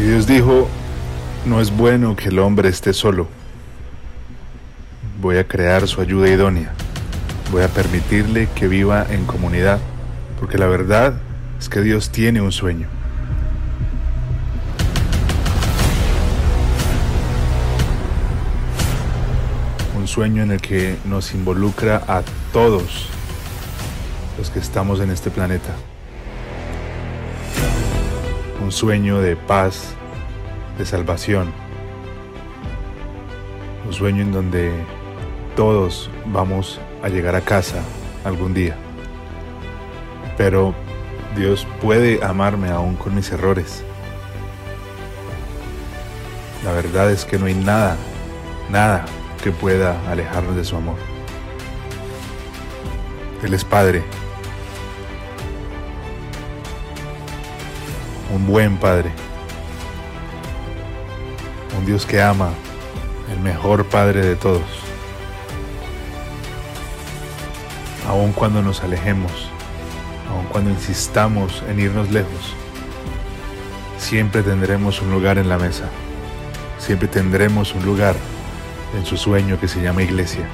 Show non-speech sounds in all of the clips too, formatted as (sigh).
Y Dios dijo, no es bueno que el hombre esté solo. Voy a crear su ayuda idónea. Voy a permitirle que viva en comunidad, porque la verdad es que Dios tiene un sueño. Un sueño en el que nos involucra a todos los que estamos en este planeta. Un sueño de paz, de salvación. Un sueño en donde todos vamos a llegar a casa algún día. Pero Dios puede amarme aún con mis errores. La verdad es que no hay nada, nada que pueda alejarnos de su amor. Él es Padre. Un buen Padre. Un Dios que ama, el mejor Padre de todos. Aun cuando nos alejemos, aun cuando insistamos en irnos lejos, siempre tendremos un lugar en la mesa. Siempre tendremos un lugar en su sueño que se llama iglesia.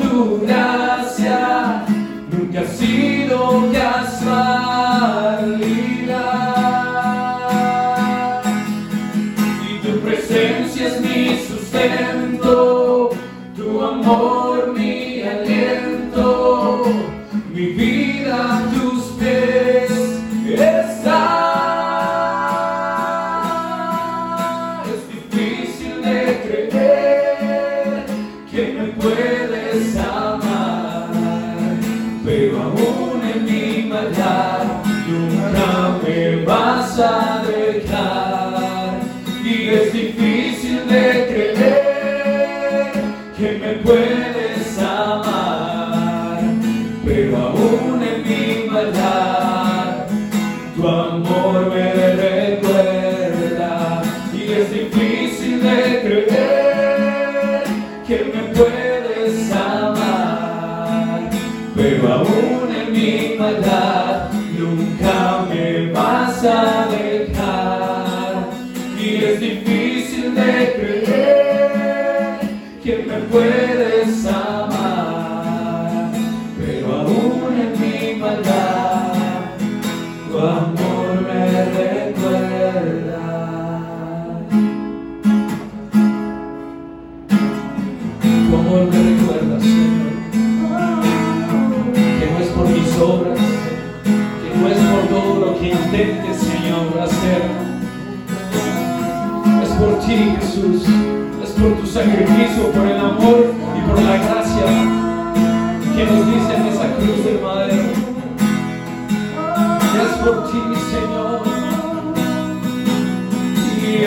Tu gracia, nunca ha sido casualidad.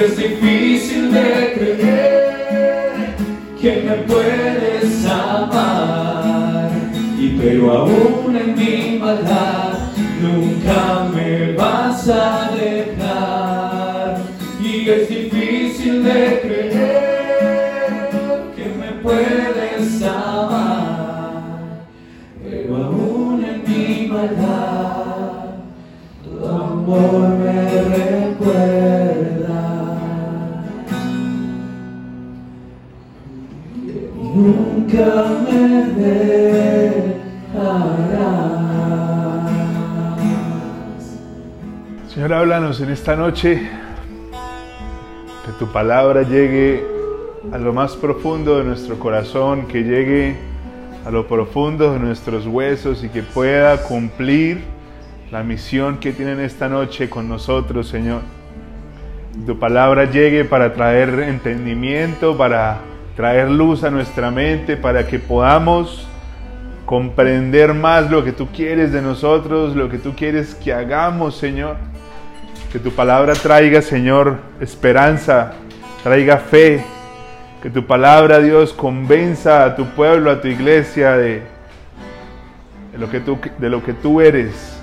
Es difícil de creer que me puedes amar. Y pero aún en mi maldad nunca me vas a dejar. Y es difícil de creer En esta noche, que tu palabra llegue a lo más profundo de nuestro corazón, que llegue a lo profundo de nuestros huesos y que pueda cumplir la misión que tienen esta noche con nosotros, Señor. Tu palabra llegue para traer entendimiento, para traer luz a nuestra mente, para que podamos comprender más lo que tú quieres de nosotros, lo que tú quieres que hagamos, Señor. Que tu palabra traiga, Señor, esperanza, traiga fe. Que tu palabra, Dios, convenza a tu pueblo, a tu iglesia de, de lo, que tú, de lo que tú eres,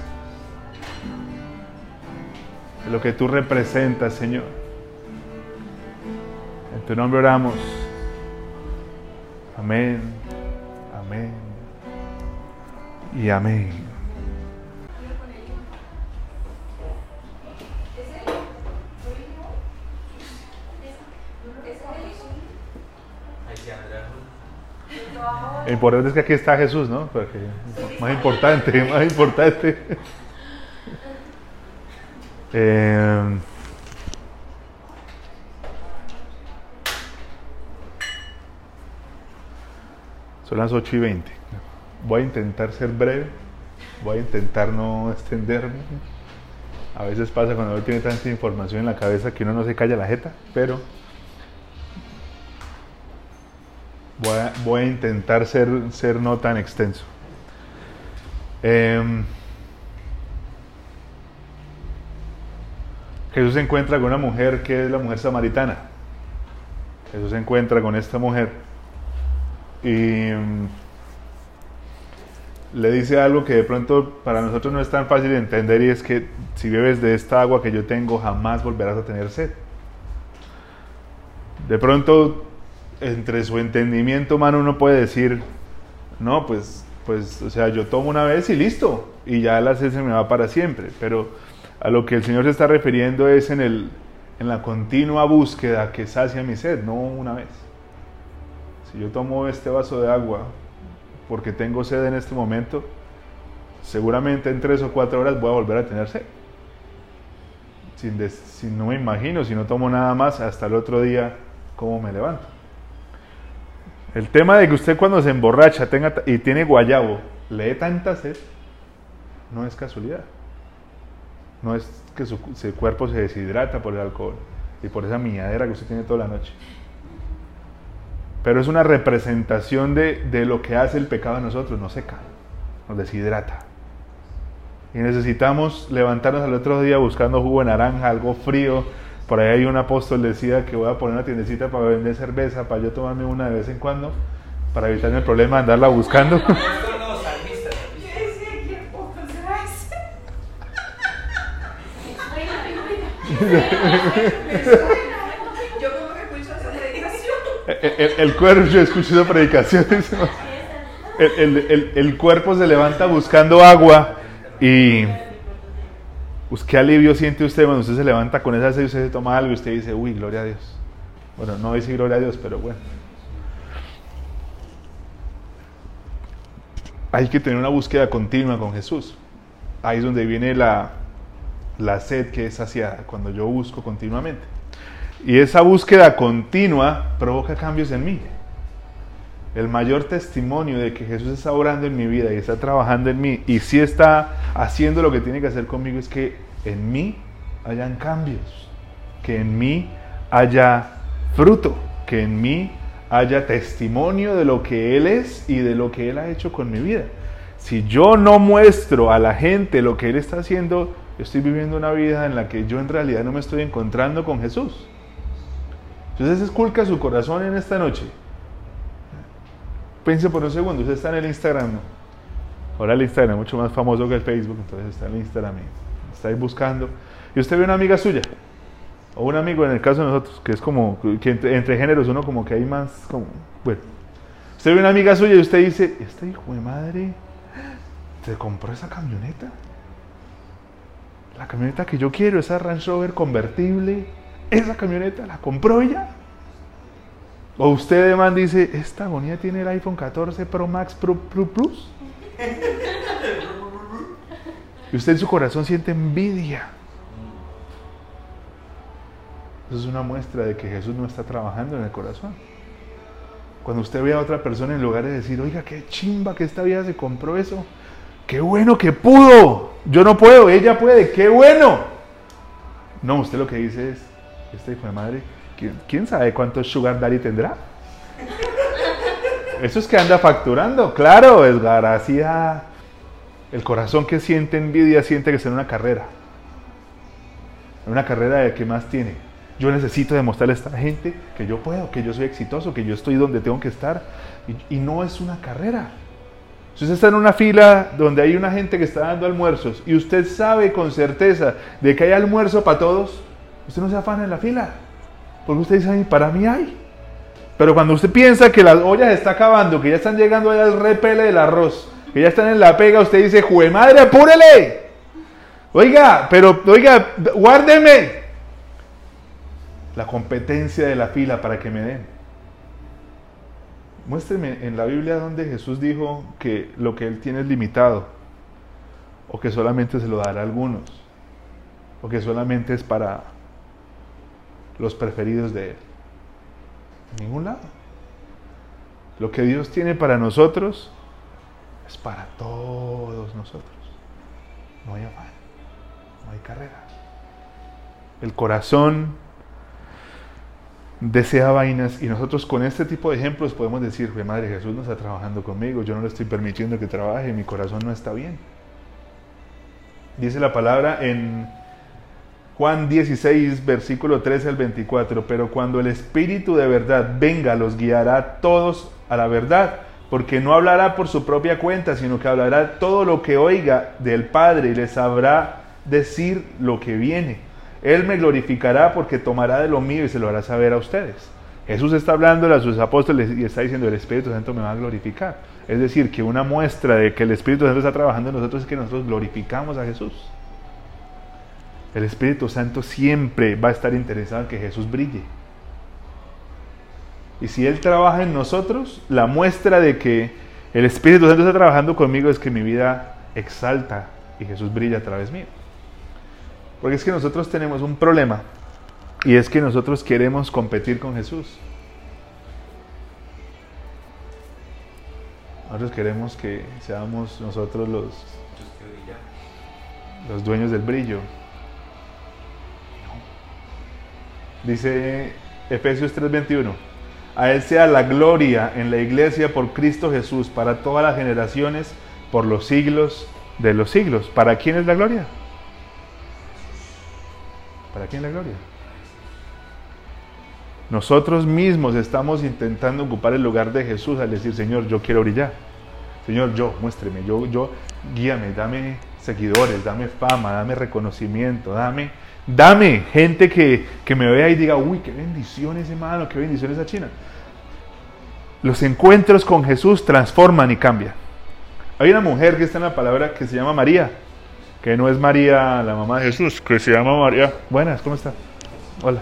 de lo que tú representas, Señor. En tu nombre oramos. Amén, amén y amén. Lo importante es que aquí está Jesús, ¿no? Porque más importante, (laughs) más importante. Eh, son las 8 y 20. Voy a intentar ser breve, voy a intentar no extenderme. A veces pasa cuando uno tiene tanta información en la cabeza que uno no se calla la jeta, pero voy a, intentar ser, ser no tan extenso. Em, Jesús se encuentra con una mujer que es la mujer samaritana. Jesús se encuentra con esta mujer y mm, le dice algo que de pronto para nosotros no es tan fácil de entender y es que si bebes de esta agua que yo tengo jamás volverás a tener sed. De pronto entre su entendimiento humano uno puede decir, no, pues, pues, o sea, yo tomo una vez y listo, y ya la sed se me va para siempre, pero A lo que el Señor se está refiriendo es en, el, en la continua búsqueda que sacia mi sed, no una vez. Si yo tomo este vaso de agua porque tengo sed en este momento, seguramente en tres o cuatro horas voy a volver a tener sed. Sin, no me imagino, si no tomo nada más, hasta el otro día, cómo me levanto. El tema de que usted cuando se emborracha tenga, y tiene guayabo, le dé tanta sed, no es casualidad. No es que su, cuerpo se deshidrata por el alcohol y por esa miadera que usted tiene toda la noche. Pero es una representación de, de lo que hace el pecado a nosotros, nos seca, nos deshidrata. Y necesitamos levantarnos al otro día buscando jugo de naranja, algo frío. Por ahí hay un apóstol decía que voy a poner una tiendecita para vender cerveza, para yo tomarme una de vez en cuando, para evitarme el problema de andarla buscando. (laughs) El, el, cuerpo, yo escucho esa predicación. (laughs) El, el, cuerpo se levanta buscando agua y qué alivio siente usted cuando usted se levanta con esa sed y usted se toma algo y usted dice, uy, gloria a Dios. Bueno, no dice gloria a Dios, pero bueno. Hay que tener una búsqueda continua con Jesús. Ahí es donde viene la, la sed que es saciada, cuando yo busco continuamente. Y esa búsqueda continua provoca cambios en mí. El mayor testimonio de que Jesús está orando en mi vida y está trabajando en mí y si está haciendo lo que tiene que hacer conmigo es que en mí hayan cambios, que en mí haya fruto, que en mí haya testimonio de lo que Él es y de lo que Él ha hecho con mi vida. Si yo no muestro a la gente lo que Él está haciendo, estoy viviendo una vida en la que yo en realidad no me estoy encontrando con Jesús. Entonces esculca su corazón en esta noche. Piense por un segundo, usted está en el Instagram. Ahora el Instagram es mucho más famoso que el Facebook, entonces está en el Instagram y está ahí buscando. Y usted ve una amiga suya, o un amigo en el caso de nosotros, que es como, entre, géneros uno como que hay más, como, bueno. Usted ve una amiga suya y usted dice, este hijo de madre, ¿se compró esa camioneta? La camioneta que yo quiero, esa Range Rover convertible, esa camioneta la compró ella. O usted man dice, esta agonía tiene el iPhone 14 Pro Max Pro, Plus. Y usted en su corazón siente envidia. Eso es una muestra de que Jesús no está trabajando en el corazón. Cuando usted ve a otra persona en lugar de decir, oiga, qué chimba que esta vida se compró eso. Qué bueno que pudo. Yo no puedo, ella puede. Qué bueno. No, usted lo que dice es, este hijo de madre, ¿quién, sabe cuánto Sugar Daddy tendrá? Eso es que anda facturando, claro, es gracia. El corazón que siente envidia siente que es en una carrera. En una carrera de que más tiene. Yo necesito demostrarle a esta gente que yo puedo, que yo soy exitoso, que yo estoy donde tengo que estar. Y, y no es una carrera. Si usted está en una fila donde hay una gente que está dando almuerzos y usted sabe con certeza de que hay almuerzo para todos, usted no se afana en la fila. Porque usted dice, para mí hay. Pero cuando usted piensa que las ollas está acabando, que ya están llegando allá al repele del arroz, que ya están en la pega, usted dice, ¡jue madre, apúrele! Oiga, pero, oiga, guárdeme. La competencia de la fila para que me den. Muéstreme en la Biblia donde Jesús dijo que lo que Él tiene es limitado, o que solamente se lo dará a algunos, o que solamente es para los preferidos de Él. Ningún lado. Lo que Dios tiene para nosotros es para todos nosotros. No hay afán, no hay carrera. El corazón desea vainas y nosotros con este tipo de ejemplos podemos decir, Madre Jesús no está trabajando conmigo, yo no le estoy permitiendo que trabaje, mi corazón no está bien. Dice la palabra en Juan 16, versículo 13 al 24, pero cuando el Espíritu de verdad venga, los guiará todos a la verdad, porque no hablará por su propia cuenta, sino que hablará todo lo que oiga del Padre y les sabrá decir lo que viene. Él me glorificará porque tomará de lo mío y se lo hará saber a ustedes. Jesús está hablando a sus apóstoles y está diciendo, el Espíritu Santo me va a glorificar. Es decir, que una muestra de que el Espíritu Santo está trabajando en nosotros es que nosotros glorificamos a Jesús. El Espíritu Santo siempre va a estar interesado en que Jesús brille. Y si Él trabaja en nosotros, la muestra de que el Espíritu Santo está trabajando conmigo es que mi vida exalta y Jesús brilla a través mío. Porque es que nosotros tenemos un problema y es que nosotros queremos competir con Jesús. Nosotros queremos que seamos nosotros los, los dueños del brillo. Dice Efesios 3:21, a Él sea la gloria en la iglesia por Cristo Jesús, para todas las generaciones, por los siglos de los siglos. ¿Para quién es la gloria? ¿Para quién es la gloria? Nosotros mismos estamos intentando ocupar el lugar de Jesús al decir, Señor, yo quiero brillar. Señor, yo, muéstreme, yo, yo, guíame, dame seguidores, dame fama, dame reconocimiento, dame, dame gente que, que me vea y diga, uy, qué bendición ese hermano, qué bendición esa China. Los encuentros con Jesús transforman y cambian. Hay una mujer que está en la palabra que se llama María, que no es María, la mamá de Jesús, que se llama María. Buenas, ¿cómo está? Hola.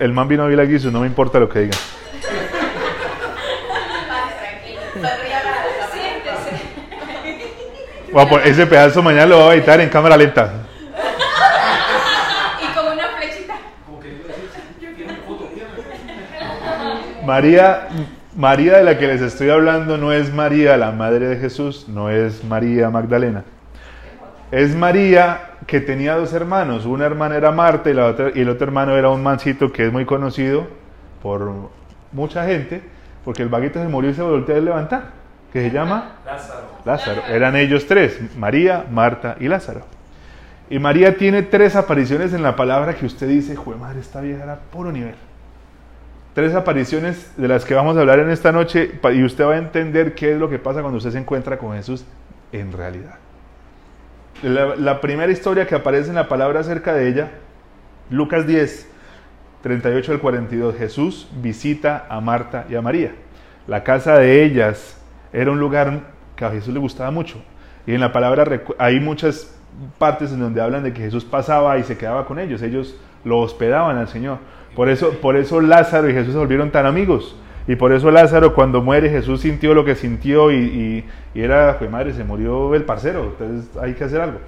el man vino a Vila Guiso, no me importa lo que digan. Bueno, ese pedazo mañana lo voy a editar en cámara lenta. Y con una flechita. María, María de la que les estoy hablando no es María, la madre de Jesús, no es María Magdalena. Es María que tenía dos hermanos. Una hermana era Marta y, la otra, y el otro hermano era un mancito que es muy conocido por mucha gente, porque el vaguito se murió y se volvió a levantar, que se llama Lázaro. Lázaro. Eran ellos tres, María, Marta y Lázaro. Y María tiene tres apariciones en la palabra que usted dice, jue madre, esta vieja era puro nivel. Tres apariciones de las que vamos a hablar en esta noche y usted va a entender qué es lo que pasa cuando usted se encuentra con Jesús en realidad. La, primera historia que aparece en la palabra acerca de ella, Lucas 10, 38 al 42, Jesús visita a Marta y a María. La casa de ellas era un lugar que a Jesús le gustaba mucho. Y en la palabra hay muchas partes en donde hablan de que Jesús pasaba y se quedaba con ellos. Ellos lo hospedaban al Señor. Por eso, por eso Lázaro y Jesús se volvieron tan amigos. Y por eso Lázaro cuando muere Jesús sintió lo que sintió y, era, pues madre, se murió el parcero, entonces hay que hacer algo.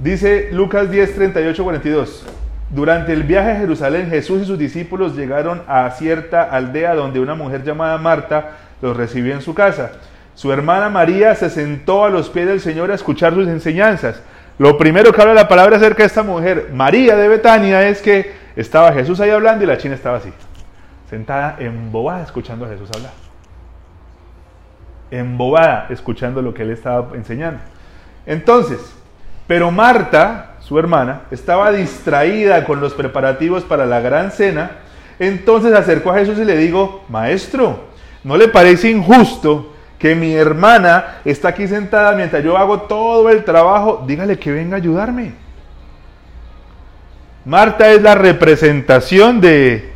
Dice Lucas 10, 38, 42. Durante el viaje a Jerusalén Jesús y sus discípulos llegaron a cierta aldea donde una mujer llamada Marta los recibió en su casa. Su hermana María se sentó a los pies del Señor a escuchar sus enseñanzas. Lo primero que habla la palabra acerca de esta mujer, María de Betania, es que estaba Jesús ahí hablando y la china estaba así sentada embobada escuchando a Jesús hablar. Embobada escuchando lo que él estaba enseñando. Entonces, pero Marta, su hermana, estaba distraída con los preparativos para la gran cena. Entonces acercó a Jesús y le dijo, maestro, ¿no le parece injusto que mi hermana está aquí sentada mientras yo hago todo el trabajo? Dígale que venga a ayudarme. Marta es la representación de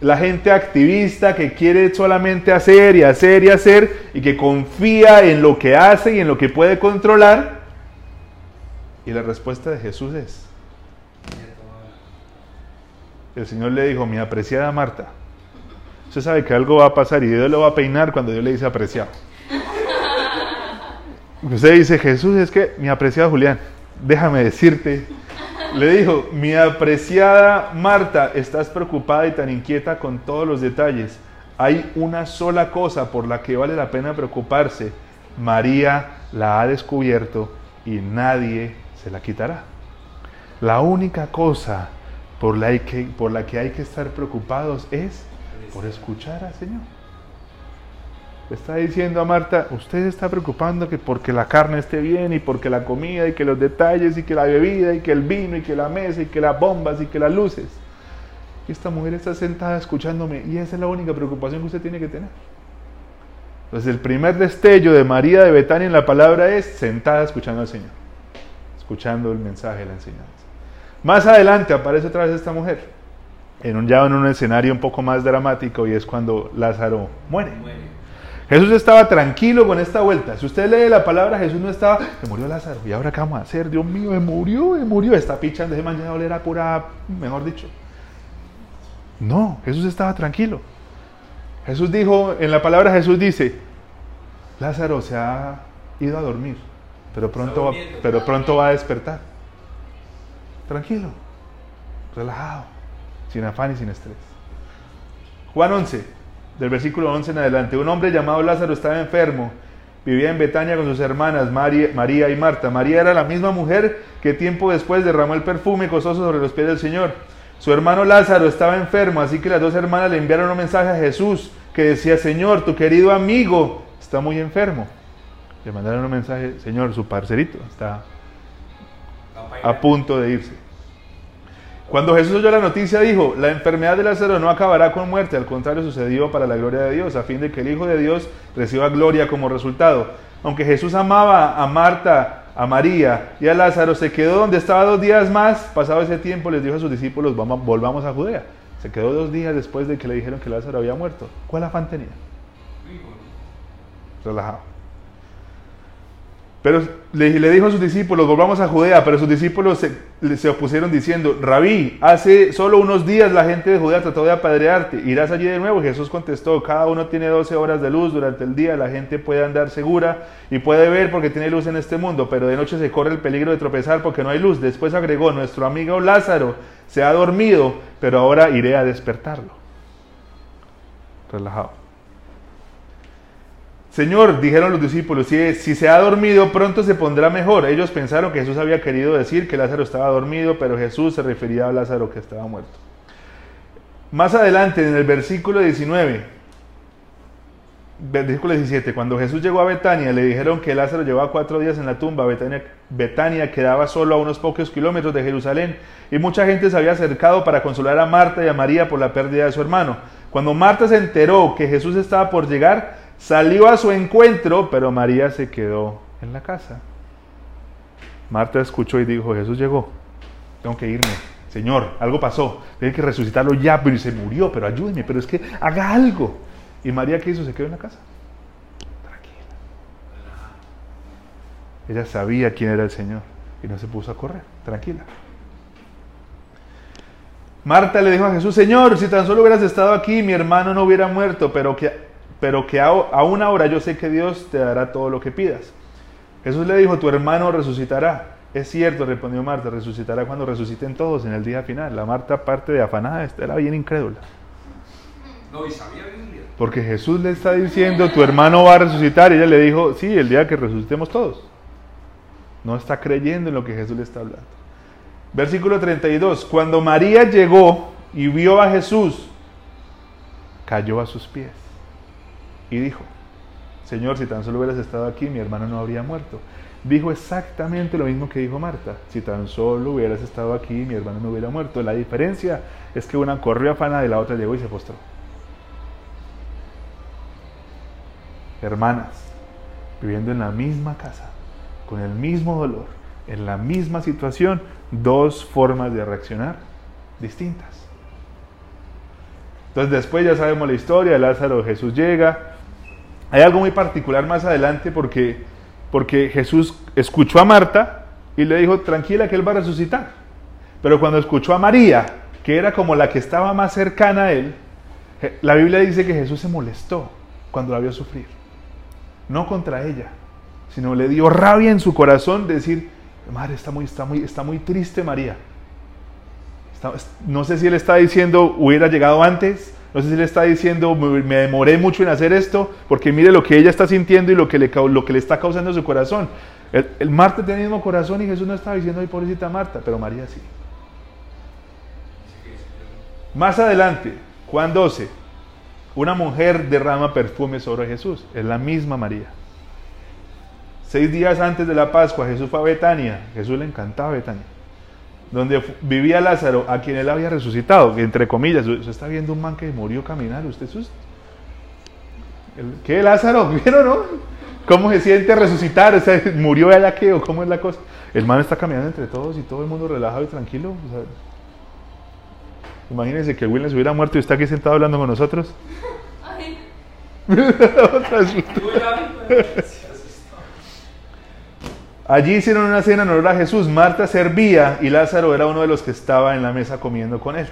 la gente activista que quiere solamente hacer y hacer y hacer y que confía en lo que hace y en lo que puede controlar. Y la respuesta de Jesús es, el Señor le dijo, mi apreciada Marta, usted sabe que algo va a pasar y Dios lo va a peinar cuando Dios le dice apreciado. Usted dice, Jesús, es que mi apreciado Julián, déjame decirte le dijo, mi apreciada Marta, estás preocupada y tan inquieta con todos los detalles. Hay una sola cosa por la que vale la pena preocuparse. María la ha descubierto y nadie se la quitará. La única cosa por la que, por la que hay que estar preocupados es por escuchar al Señor está diciendo a Marta, usted está preocupando que porque la carne esté bien y porque la comida y que los detalles y que la bebida y que el vino y que la mesa y que las bombas y que las luces. Y esta mujer está sentada escuchándome y esa es la única preocupación que usted tiene que tener. Entonces el primer destello de María de Betania en la palabra es sentada escuchando al Señor, escuchando el mensaje de la enseñanza. Más adelante aparece otra vez esta mujer, en un, ya en un escenario un poco más dramático y es cuando Lázaro muere. muere Jesús estaba tranquilo con esta vuelta. Si usted lee la palabra, Jesús no estaba, se murió Lázaro. ¿Y ahora qué vamos a hacer? Dios mío, me murió, me murió. Esta picha de ese mañana a pura, mejor dicho. No, Jesús estaba tranquilo. Jesús dijo, en la palabra Jesús dice, Lázaro se ha ido a dormir, pero pronto, va, pero pronto va a despertar. Tranquilo, relajado, sin afán y sin estrés. Juan 11, del versículo 11 en adelante. Un hombre llamado Lázaro estaba enfermo. Vivía en Betania con sus hermanas María, María y Marta. María era la misma mujer que tiempo después derramó el perfume costoso sobre los pies del Señor. Su hermano Lázaro estaba enfermo, así que las dos hermanas le enviaron un mensaje a Jesús que decía, Señor, tu querido amigo está muy enfermo. Le mandaron un mensaje, Señor, su parcerito está a punto de irse. Cuando Jesús oyó la noticia dijo, la enfermedad de Lázaro no acabará con muerte, al contrario sucedió para la gloria de Dios, a fin de que el Hijo de Dios reciba gloria como resultado. Aunque Jesús amaba a Marta, a María y a Lázaro, se quedó donde estaba dos días más, pasado ese tiempo les dijo a sus discípulos, vamos, volvamos a Judea. Se quedó dos días después de que le dijeron que Lázaro había muerto. ¿Cuál afán tenía? Relajado. Pero le, dijo a sus discípulos, volvamos a Judea, pero sus discípulos se, opusieron diciendo, Rabí, hace solo unos días la gente de Judea trató de apedrearte, ¿irás allí de nuevo? Jesús contestó, cada uno tiene 12 horas de luz durante el día, la gente puede andar segura y puede ver porque tiene luz en este mundo, pero de noche se corre el peligro de tropezar porque no hay luz. Después agregó, nuestro amigo Lázaro se ha dormido, pero ahora iré a despertarlo. Relajado. Señor, dijeron los discípulos, si, se ha dormido, pronto se pondrá mejor. Ellos pensaron que Jesús había querido decir que Lázaro estaba dormido, pero Jesús se refería a Lázaro que estaba muerto. Más adelante, en el versículo 19, versículo 17, cuando Jesús llegó a Betania, le dijeron que Lázaro llevaba cuatro días en la tumba. Betania, Betania quedaba solo a unos pocos kilómetros de Jerusalén y mucha gente se había acercado para consolar a Marta y a María por la pérdida de su hermano. Cuando Marta se enteró que Jesús estaba por llegar, Salió a su encuentro, pero María se quedó en la casa. Marta escuchó y dijo, Jesús llegó, tengo que irme. Señor, algo pasó, tiene que resucitarlo ya, pero se murió, pero ayúdeme, pero es que haga algo. ¿Y María qué hizo? Se quedó en la casa. Tranquila. Ella sabía quién era el Señor y no se puso a correr, tranquila. Marta le dijo a Jesús, Señor, si tan solo hubieras estado aquí, mi hermano no hubiera muerto, pero que pero que aún ahora yo sé que Dios te dará todo lo que pidas. Jesús le dijo, tu hermano resucitará. Es cierto, respondió Marta, resucitará cuando resuciten todos en el día final. La Marta, parte de afanada, era bien incrédula. No, y sabía Biblia. Porque Jesús le está diciendo, tu hermano va a resucitar. Y ella le dijo, sí, el día que resucitemos todos. No está creyendo en lo que Jesús le está hablando. Versículo 32. Cuando María llegó y vio a Jesús, cayó a sus pies y dijo, Señor, si tan solo hubieras estado aquí, mi hermano no habría muerto. Dijo exactamente lo mismo que dijo Marta, si tan solo hubieras estado aquí, mi hermano no hubiera muerto. La diferencia es que una corrió afana y la otra llegó y se postró. Hermanas, viviendo en la misma casa, con el mismo dolor, en la misma situación, dos formas de reaccionar distintas. Entonces después ya sabemos la historia, Lázaro, Jesús llega, hay algo muy particular más adelante porque, porque Jesús escuchó a Marta y le dijo, tranquila que Él va a resucitar. Pero cuando escuchó a María, que era como la que estaba más cercana a Él, la Biblia dice que Jesús se molestó cuando la vio sufrir. No contra ella, sino le dio rabia en su corazón de decir, madre, está muy, está muy, está muy triste María. no sé si Él está diciendo, hubiera llegado antes, no sé si le está diciendo, me demoré mucho en hacer esto, porque mire lo que ella está sintiendo y lo que le, lo que le está causando su corazón. El, Marta tiene el mismo corazón y Jesús no estaba diciendo, ay, pobrecita Marta, pero María sí. Más adelante, Juan 12, una mujer derrama perfume sobre Jesús, es la misma María. Seis días antes de la Pascua, Jesús fue a Betania, Jesús le encantaba Betania donde vivía Lázaro, a quien él había resucitado, entre comillas, usted está viendo un man que murió caminar, usted es... ¿Qué Lázaro? (laughs) ¿Vieron, no? ¿Cómo se siente resucitar? O sea, (laughs) ¿Murió allá qué o cómo es la cosa? El man está caminando entre todos y todo el mundo relajado y tranquilo. imagínense que Williams hubiera muerto y está aquí sentado hablando con nosotros. (laughs) Allí hicieron una cena en honor a Jesús. Marta servía y Lázaro era uno de los que estaba en la mesa comiendo con él.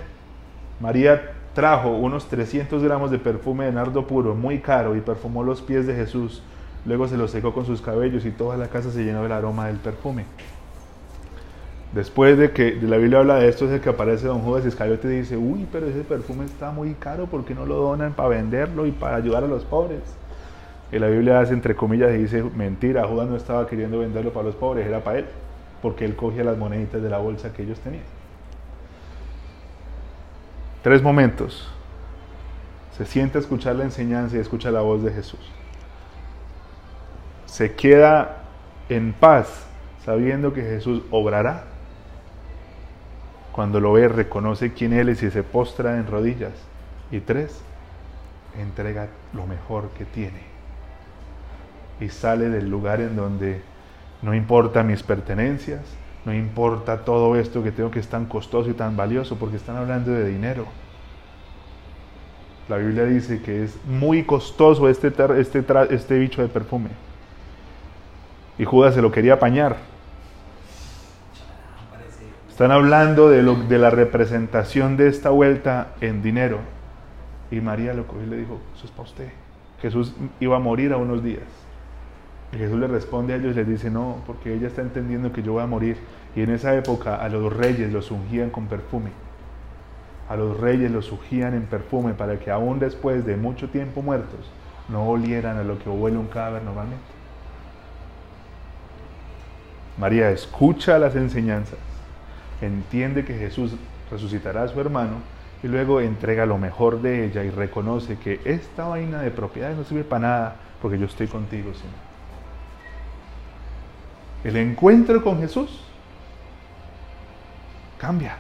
María trajo unos 300 gramos de perfume de nardo puro, muy caro, y perfumó los pies de Jesús. Luego se los secó con sus cabellos y toda la casa se llenó del aroma del perfume. Después de que la Biblia habla de esto, es el que aparece don Judas Iscariote y dice, uy, pero ese perfume está muy caro, ¿por qué no lo donan para venderlo y para ayudar a los pobres? Y la Biblia hace entre comillas y dice, mentira, Judas no estaba queriendo venderlo para los pobres, era para él, porque él cogía las moneditas de la bolsa que ellos tenían. Tres momentos. Se siente a escuchar la enseñanza y escucha la voz de Jesús. Se queda en paz sabiendo que Jesús obrará. Cuando lo ve, reconoce quién Él es y se postra en rodillas. Y tres, entrega lo mejor que tiene y sale del lugar en donde no importa mis pertenencias, no importa todo esto que tengo que es tan costoso y tan valioso, porque están hablando de dinero. La Biblia dice que es muy costoso este, este, este bicho de perfume. Y Judas se lo quería apañar. Están hablando de, lo, de la representación de esta vuelta en dinero. Y María lo cogió y le dijo, eso es para usted. Jesús iba a morir a unos días. Y Jesús le responde a ellos y les dice, no, porque ella está entendiendo que yo voy a morir. Y en esa época a los reyes los ungían con perfume. A los reyes los ungían en perfume para que aún después de mucho tiempo muertos no olieran a lo que huele un cadáver normalmente. María escucha las enseñanzas, entiende que Jesús resucitará a su hermano y luego entrega lo mejor de ella y reconoce que esta vaina de propiedad no sirve para nada porque yo estoy contigo, Señor el encuentro con Jesús cambia.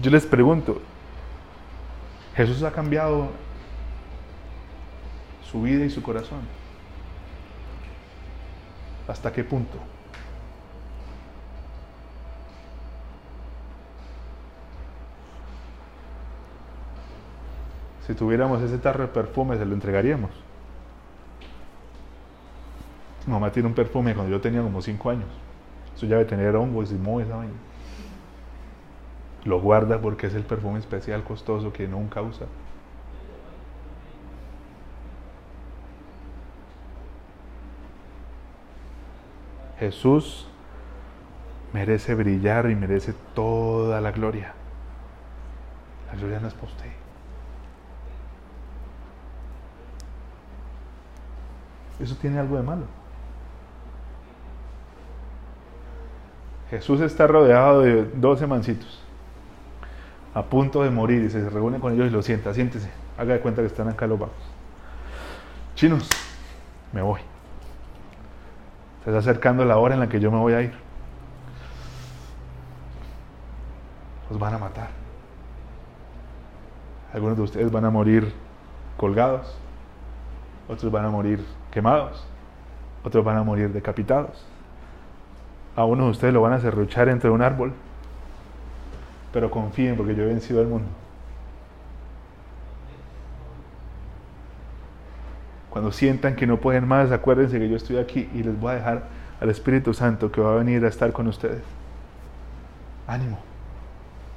Yo les pregunto, ¿Jesús ha cambiado su vida y su corazón? ¿Hasta qué punto? Si tuviéramos ese tarro de perfume, se lo entregaríamos. Mi mamá tiene un perfume cuando yo tenía como 5 años. Eso ya debe tener hongos y moho esa vaina. Lo guarda porque es el perfume especial costoso que nunca usa. Jesús merece brillar y merece toda la gloria. La gloria no es para usted. Eso tiene algo de malo. Jesús está rodeado de 12 mancitos, a punto de morir, y se reúne con ellos y lo sienta, siéntese, haga de cuenta que están acá los vagos. Chinos, me voy. Se está acercando la hora en la que yo me voy a ir. Los van a matar. Algunos de ustedes van a morir colgados, otros van a morir quemados, otros van a morir decapitados. A uno de ustedes lo van a serruchar entre un árbol. Pero confíen porque yo he vencido al mundo. Cuando sientan que no pueden más, acuérdense que yo estoy aquí y les voy a dejar al Espíritu Santo que va a venir a estar con ustedes. Ánimo.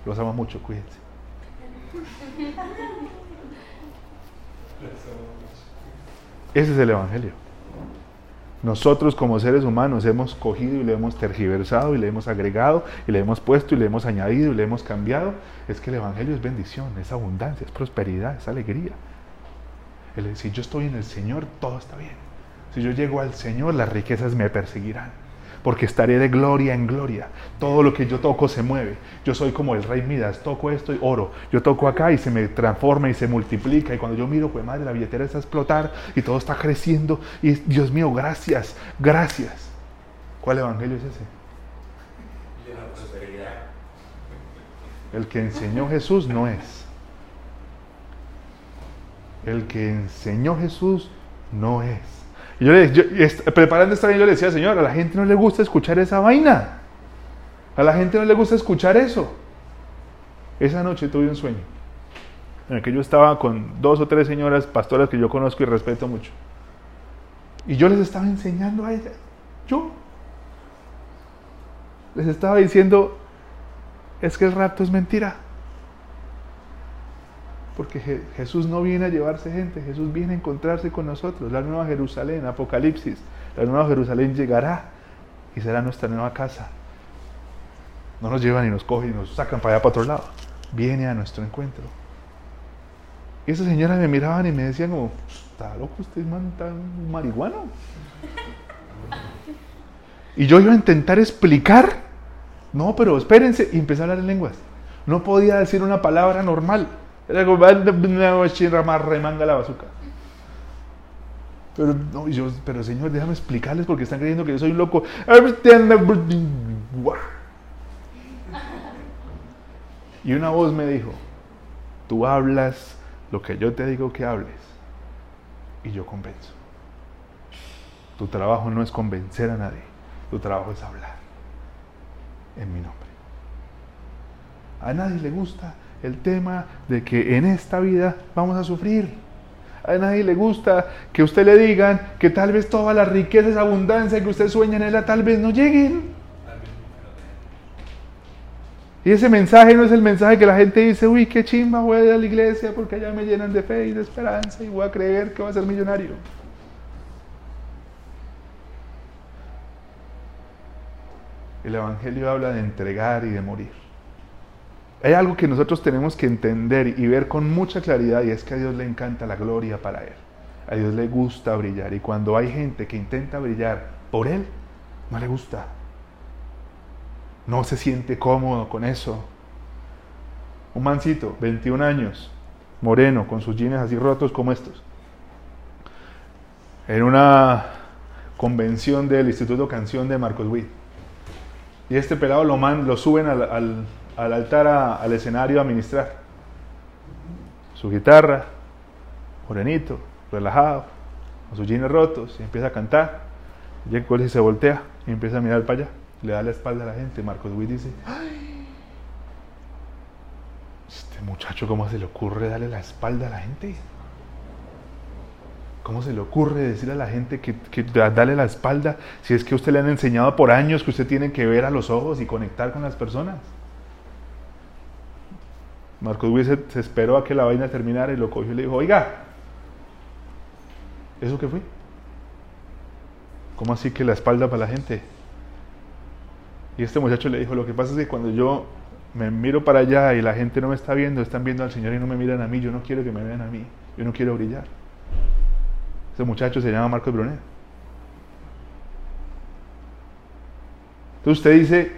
Los amo mucho, cuídense. Ese es el Evangelio. Nosotros como seres humanos hemos cogido y le hemos tergiversado y le hemos agregado y le hemos puesto y le hemos añadido y le hemos cambiado. Es que el Evangelio es bendición, es abundancia, es prosperidad, es alegría. si yo estoy en el Señor, todo está bien. Si yo llego al Señor, las riquezas me perseguirán porque estaré de gloria en gloria. Todo lo que yo toco se mueve. Yo soy como el rey Midas, toco esto y oro. Yo toco acá y se me transforma y se multiplica. Y cuando yo miro, pues madre, la billetera está a explotar y todo está creciendo. Y Dios mío, gracias, gracias. ¿Cuál evangelio es ese? El que enseñó Jesús no es. El que enseñó Jesús no es. Y yo, le, yo preparando esta yo le decía, Señor, a la gente no le gusta escuchar esa vaina. A la gente no le gusta escuchar eso. Esa noche tuve un sueño. en el que yo estaba con dos o tres señoras pastoras que yo conozco y respeto mucho. Y yo les estaba enseñando a ellas, yo les estaba diciendo, es que el rapto es mentira. Porque Jesús no viene a llevarse gente, Jesús viene a encontrarse con nosotros. La nueva Jerusalén, Apocalipsis, la nueva Jerusalén llegará y será nuestra nueva casa. No nos llevan y nos cogen y nos sacan para allá para otro lado. Viene a nuestro encuentro. Y esas señoras me miraban y me decían como, ¿está loco usted, man? ¿Está marihuano? Y yo iba a intentar explicar. No, pero espérense. Y empecé a hablar en lenguas. No podía decir una palabra normal. Era como, más remanga la bazuca. Pero, no, yo, pero señor, déjame explicarles porque están creyendo que yo soy loco. Y una voz me dijo, tú hablas lo que yo te digo que hables y yo convenzo. Tu trabajo no es convencer a nadie, tu trabajo es hablar en mi nombre. A nadie le gusta el tema de que en esta vida vamos a sufrir. A nadie le gusta que usted le digan que tal vez todas las riquezas, abundancia que usted sueña en ella tal vez no lleguen. Y ese mensaje no es el mensaje que la gente dice, uy, qué chimba, voy a ir a la iglesia porque allá me llenan de fe y de esperanza y voy a creer que voy a ser millonario. El Evangelio habla de entregar y de morir. Hay algo que nosotros tenemos que entender y ver con mucha claridad y es que a Dios le encanta la gloria para Él. A Dios le gusta brillar y cuando hay gente que intenta brillar por Él, no le gusta no se siente cómodo con eso. Un mancito, 21 años, moreno, con sus jeans así rotos como estos. En una convención del Instituto Canción de Marcos Witt. Y este pelado lo, man, lo suben al, altar, al escenario a ministrar. Su guitarra, morenito, relajado, con sus jeans rotos, y empieza a cantar. Y se voltea y empieza a mirar para allá le da la espalda a la gente. Marcos Witt dice, ¡ay! Este muchacho, ¿cómo se le ocurre darle la espalda a la gente? ¿Cómo se le ocurre decirle a la gente que, que darle la espalda si es que usted le han enseñado por años que usted tiene que ver a los ojos y conectar con las personas? Marcos Witt se, se esperó a que la vaina terminara y lo cogió y le dijo, oiga, ¿eso qué fue? ¿Cómo así que la espalda para la gente? Y este muchacho le dijo, lo que pasa es que cuando yo me miro para allá y la gente no me está viendo, están viendo al Señor y no me miran a mí, yo no quiero que me vean a mí, yo no quiero brillar. Este muchacho se llama Marcos Brunet. Entonces usted dice,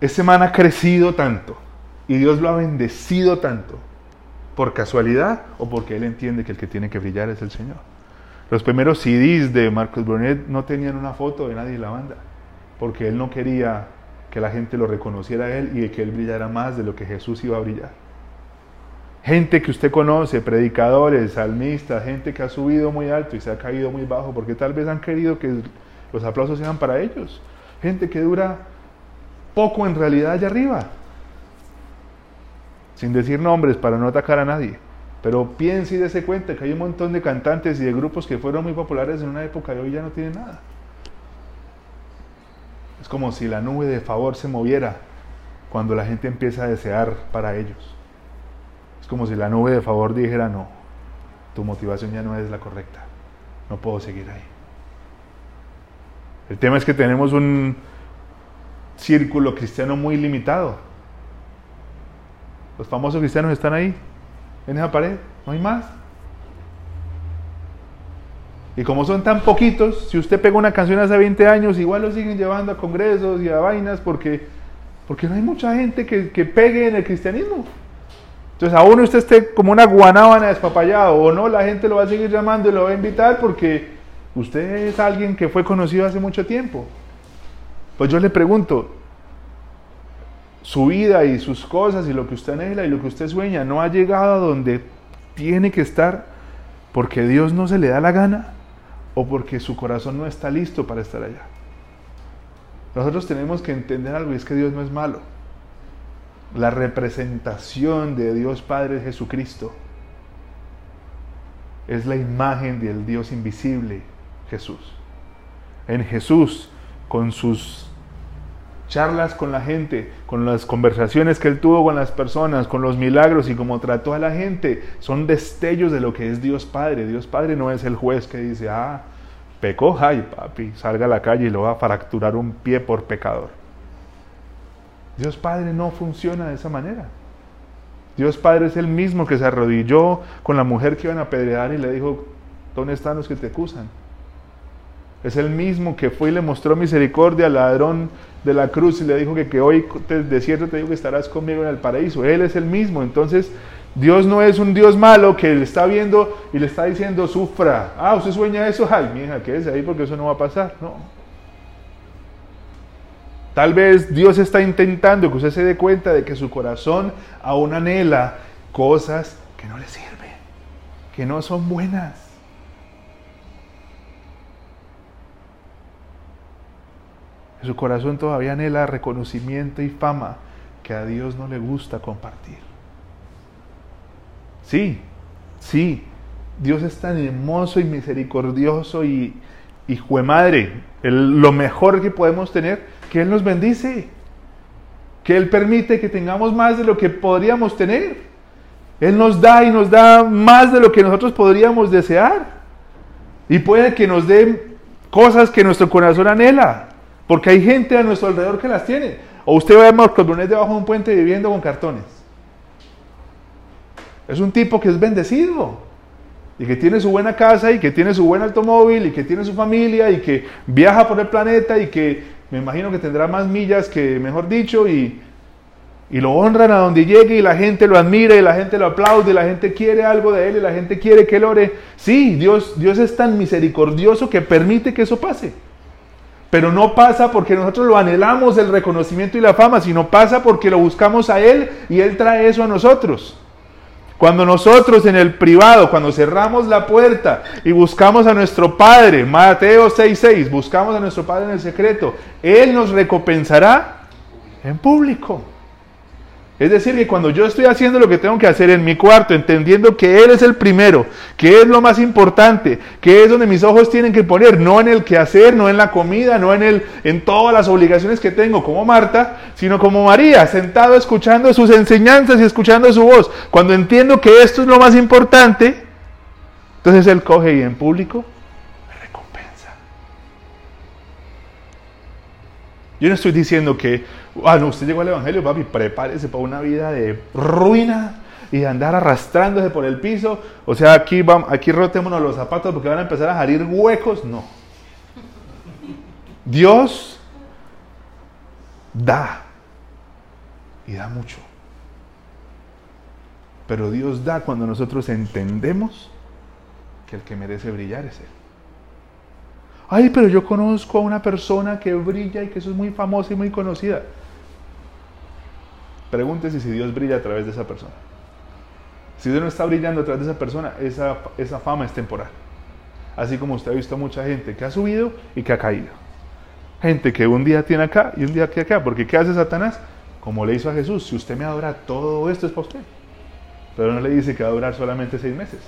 ese man ha crecido tanto y Dios lo ha bendecido tanto, por casualidad o porque él entiende que el que tiene que brillar es el Señor. Los primeros CDs de Marcos Brunet no tenían una foto de nadie en la banda porque él no quería que la gente lo reconociera a él y que él brillara más de lo que Jesús iba a brillar. Gente que usted conoce, predicadores, salmistas, gente que ha subido muy alto y se ha caído muy bajo, porque tal vez han querido que los aplausos sean para ellos. Gente que dura poco en realidad allá arriba, sin decir nombres para no atacar a nadie. Pero piense y dése cuenta que hay un montón de cantantes y de grupos que fueron muy populares en una época y hoy ya no tienen nada. Es como si la nube de favor se moviera cuando la gente empieza a desear para ellos. Es como si la nube de favor dijera, no, tu motivación ya no es la correcta, no puedo seguir ahí. El tema es que tenemos un círculo cristiano muy limitado. Los famosos cristianos están ahí, en esa pared, no hay más. Y como son tan poquitos, si usted pega una canción hace 20 años, igual lo siguen llevando a congresos y a vainas porque, porque no hay mucha gente que, que pegue en el cristianismo. Entonces, a uno usted esté como una guanábana despapallado o no, la gente lo va a seguir llamando y lo va a invitar porque usted es alguien que fue conocido hace mucho tiempo. Pues yo le pregunto, su vida y sus cosas y lo que usted anhela y lo que usted sueña no ha llegado a donde tiene que estar porque Dios no se le da la gana o porque su corazón no está listo para estar allá. Nosotros tenemos que entender algo y es que Dios no es malo. la representación de Dios Padre Jesucristo. Es la imagen del Dios invisible, Jesús. En Jesús, con sus charlas con la gente, con las conversaciones que él tuvo con las personas, con los milagros y cómo trató a la gente, son destellos de lo que es Dios Padre. Dios Padre no es el juez que dice, ah, pecó, ay papi, salga a la calle y lo va a fracturar un pie por pecador. Dios Padre no funciona de esa manera. Dios Padre es el mismo que se arrodilló con la mujer que iban a apedrear y le dijo, ¿dónde están los que te acusan? Es el mismo que fue y le mostró misericordia al ladrón de la cruz y le dijo que, que hoy de cierto te digo que estarás conmigo en el paraíso. Él es el mismo. Entonces, Dios no es un Dios malo que le está viendo y le está diciendo, sufra. Ah, usted sueña eso. Ay, mi hija, quédese ahí porque eso no va a pasar. No. Tal vez Dios está intentando que usted se dé cuenta de que su corazón aún anhela cosas que no le sirven, que no son buenas. Su corazón todavía anhela reconocimiento y fama que a Dios no le gusta compartir. Sí, sí, Dios es tan hermoso y misericordioso y, y madre, lo mejor que podemos tener, que Él nos bendice, que Él permite que tengamos más de lo que podríamos tener. Él nos da y nos da más de lo que nosotros podríamos desear. Y puede que nos dé cosas que nuestro corazón anhela. Porque hay gente a nuestro alrededor que las tiene. O usted va a Morcodones debajo de un puente viviendo con cartones. Es un tipo que es bendecido. Y que tiene su buena casa y que tiene su buen automóvil y que tiene su familia y que viaja por el planeta y que me imagino que tendrá más millas que, mejor dicho, y, y lo honran a donde llegue y la gente lo admira y la gente lo aplaude y la gente quiere algo de él y la gente quiere que él ore. Sí, Dios, Dios es tan misericordioso que permite que eso pase. Pero no pasa porque nosotros lo anhelamos el reconocimiento y la fama, sino pasa porque lo buscamos a Él y Él trae eso a nosotros. Cuando nosotros en el privado, cuando cerramos la puerta y buscamos a nuestro Padre, Mateo 6:6, buscamos a nuestro Padre en el secreto, Él nos recompensará en público. Es decir, que cuando yo estoy haciendo lo que tengo que hacer en mi cuarto, entendiendo que Él es el primero, que es lo más importante, que es donde mis ojos tienen que poner, no en el que hacer, no en la comida, no en, el, en todas las obligaciones que tengo como Marta, sino como María, sentado escuchando sus enseñanzas y escuchando su voz. Cuando entiendo que esto es lo más importante, entonces Él coge y en público Yo no estoy diciendo que Ah, no, usted llegó al Evangelio, papi, prepárese para una vida de ruina y de andar arrastrándose por el piso. O sea, aquí, vamos, aquí rotémonos los zapatos porque van a empezar a salir huecos. No. Dios da y da mucho. Pero Dios da cuando nosotros entendemos que el que merece brillar es Él. Ay, pero yo conozco a una persona que brilla y que eso es muy famosa y muy conocida. Pregúntese si Dios brilla a través de esa persona. Si Dios no está brillando a través de esa persona, esa, esa fama es temporal. Así como usted ha visto mucha gente que ha subido y que ha caído. Gente que un día tiene acá y un día tiene acá. Porque ¿qué hace Satanás? Como le hizo a Jesús, si usted me adora, todo esto es para usted. Pero no le dice que va a durar solamente seis meses.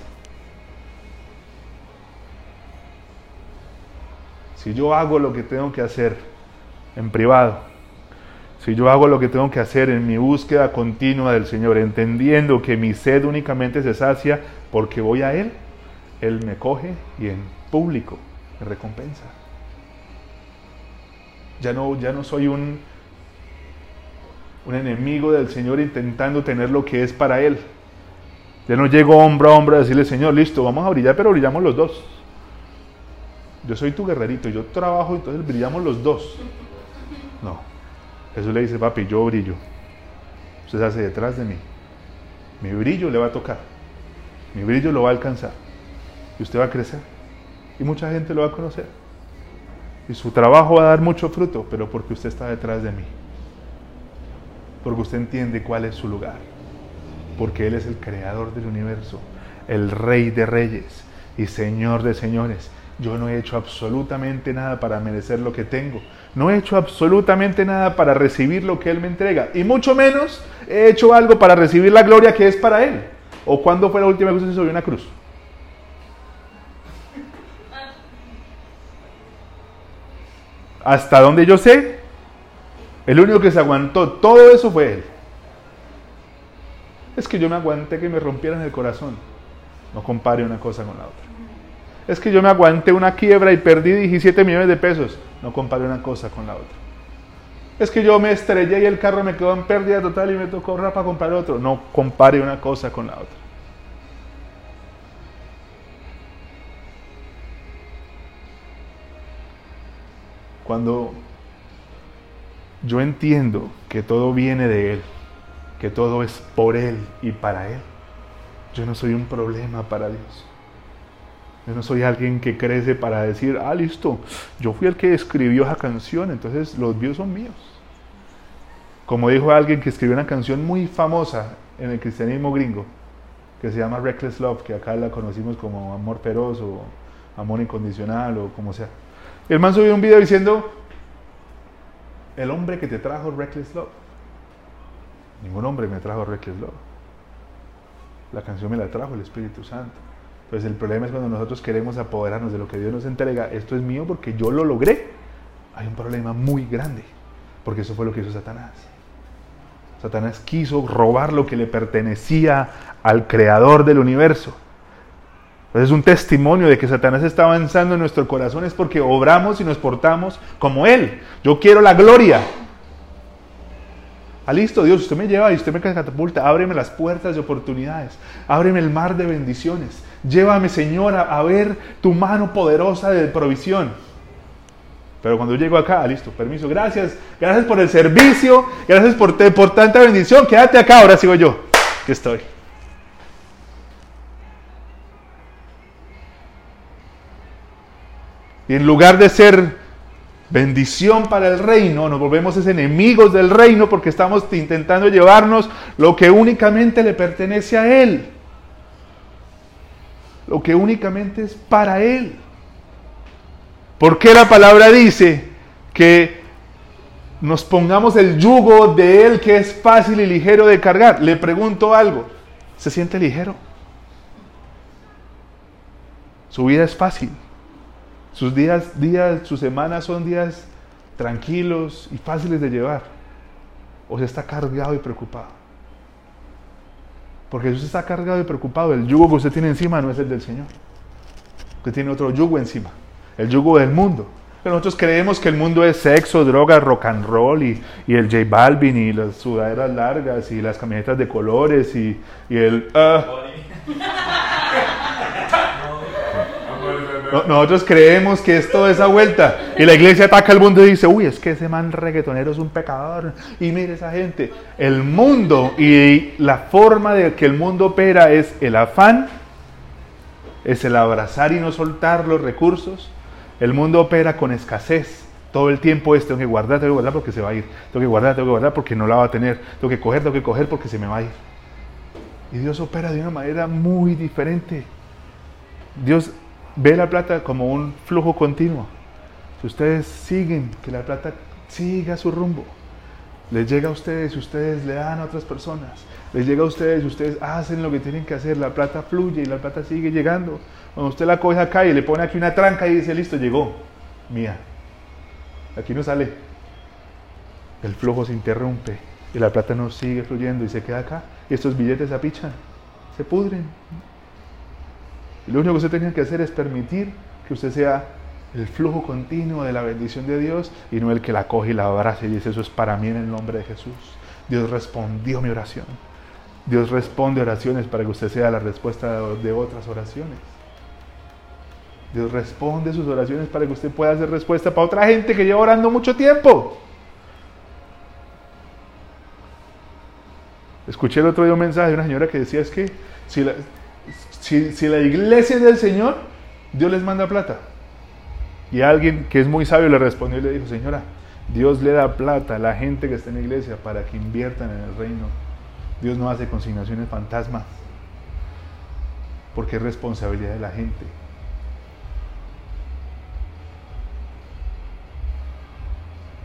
Si yo hago lo que tengo que hacer en privado, si yo hago lo que tengo que hacer en mi búsqueda continua del Señor, entendiendo que mi sed únicamente se sacia porque voy a Él, Él me coge y en público me recompensa. Ya no, ya no soy un, un enemigo del Señor intentando tener lo que es para Él. Ya no llego hombro a hombro a decirle, Señor, listo, vamos a brillar, pero brillamos los dos. Yo soy tu guerrerito, yo trabajo, entonces brillamos los dos. No. Jesús le dice, papi, yo brillo. Usted se hace detrás de mí. Mi brillo le va a tocar. Mi brillo lo va a alcanzar. Y usted va a crecer. Y mucha gente lo va a conocer. Y su trabajo va a dar mucho fruto, pero porque usted está detrás de mí. Porque usted entiende cuál es su lugar. Porque Él es el creador del universo, el rey de reyes y señor de señores. Yo no he hecho absolutamente nada para merecer lo que tengo. No he hecho absolutamente nada para recibir lo que Él me entrega. Y mucho menos he hecho algo para recibir la gloria que es para Él. ¿O cuándo fue la última vez que se subió una cruz? Hasta donde yo sé, el único que se aguantó todo eso fue Él. Es que yo me aguanté que me rompieran el corazón. No compare una cosa con la otra. Es que yo me aguanté una quiebra y perdí 17 millones de pesos. No compare una cosa con la otra. Es que yo me estrellé y el carro me quedó en pérdida total y me tocó ahorrar para comprar otro. No compare una cosa con la otra. Cuando yo entiendo que todo viene de Él, que todo es por Él y para Él, yo no soy un problema para Dios. Yo no soy alguien que crece para decir, ah, listo, yo fui el que escribió esa canción, entonces los views son míos. Como dijo alguien que escribió una canción muy famosa en el cristianismo gringo, que se llama Reckless Love, que acá la conocimos como amor feroz o amor incondicional o como sea. El man subió un video diciendo, el hombre que te trajo Reckless Love. Ningún hombre me trajo Reckless Love. La canción me la trajo el Espíritu Santo. Pues el problema es cuando nosotros queremos apoderarnos de lo que Dios nos entrega, esto es mío porque yo lo logré. Hay un problema muy grande, porque eso fue lo que hizo Satanás. Satanás quiso robar lo que le pertenecía al creador del universo. Entonces es un testimonio de que Satanás está avanzando en nuestro corazón es porque obramos y nos portamos como Él. Yo quiero la gloria, Ah, listo, Dios, usted me lleva y usted me catapulta. Ábreme las puertas de oportunidades. Ábreme el mar de bendiciones. Llévame, Señor, a, ver tu mano poderosa de provisión. Pero cuando llego acá, ah, listo, permiso, gracias. Gracias por el servicio. Gracias por, por tanta bendición. Quédate acá, ahora sigo yo. Que estoy. Y en lugar de ser bendición para el reino, nos volvemos enemigos del reino porque estamos intentando llevarnos lo que únicamente le pertenece a Él, lo que únicamente es para Él. ¿Por la palabra dice que nos pongamos el yugo de Él que es fácil y ligero de cargar? Le pregunto algo, ¿se siente ligero? Su vida es fácil. Sus días, días, sus semanas son días tranquilos y fáciles de llevar. O se está cargado y preocupado. Porque si usted está cargado y preocupado, el yugo que usted tiene encima no es el del Señor. Usted tiene otro yugo encima. El yugo del mundo. Pero nosotros creemos que el mundo es sexo, drogas, rock and roll y, el J Balvin y las sudaderas largas y las camionetas de colores y, el... Nosotros creemos que es toda esa vuelta. Y la iglesia ataca al mundo y dice, uy, es que ese man reggaetonero es un pecador. Y mire esa gente. El mundo y la forma de que el mundo opera es el afán, es el abrazar y no soltar los recursos. El mundo opera con escasez. Todo el tiempo es, tengo que guardar, tengo que guardar porque se va a ir. Tengo que guardar, tengo que guardar porque no la va a tener. Tengo que coger, tengo que coger porque se me va a ir. Y Dios opera de una manera muy diferente. Dios ve la plata como un flujo continuo. Si ustedes siguen, que la plata siga su rumbo, les llega a ustedes ustedes le dan a otras personas, les llega a ustedes ustedes hacen lo que tienen que hacer, la plata fluye y la plata sigue llegando. Cuando usted la coge acá y le pone aquí una tranca y dice, listo, llegó, mía. Aquí no sale. El flujo se interrumpe y la plata no sigue fluyendo y se queda acá. Y estos billetes se apichan, se pudren, y lo único que usted tiene que hacer es permitir que usted sea el flujo continuo de la bendición de Dios y no el que la coge y la abraza y dice eso es para mí en el nombre de Jesús. Dios respondió mi oración. Dios responde oraciones para que usted sea la respuesta de otras oraciones. Dios responde sus oraciones para que usted pueda hacer respuesta para otra gente que lleva orando mucho tiempo. Escuché el otro día un mensaje de una señora que decía es que si la, si, la iglesia es del Señor, Dios les manda plata. Y alguien que es muy sabio le respondió y le dijo, señora, Dios le da plata a la gente que está en la iglesia para que inviertan en el reino. Dios no hace consignaciones fantasmas, porque es responsabilidad de la gente.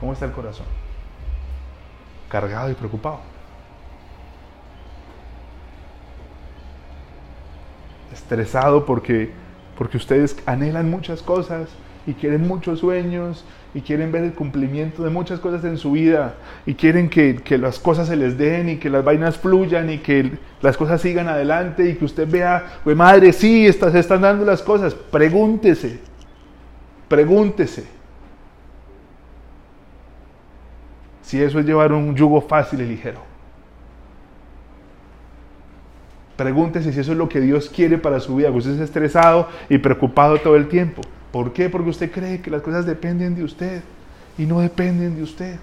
¿Cómo está el corazón? Cargado y preocupado. Estresado porque, porque ustedes anhelan muchas cosas y quieren muchos sueños y quieren ver el cumplimiento de muchas cosas en su vida y quieren que, que, las cosas se les den y que las vainas fluyan y que las cosas sigan adelante y que usted vea, pues madre, sí, está, se están dando las cosas. Pregúntese, pregúntese si eso es llevar un yugo fácil y ligero. Pregúntese si eso es lo que Dios quiere para su vida, usted es estresado y preocupado todo el tiempo. ¿Por qué? Porque usted cree que las cosas dependen de usted y no dependen de usted.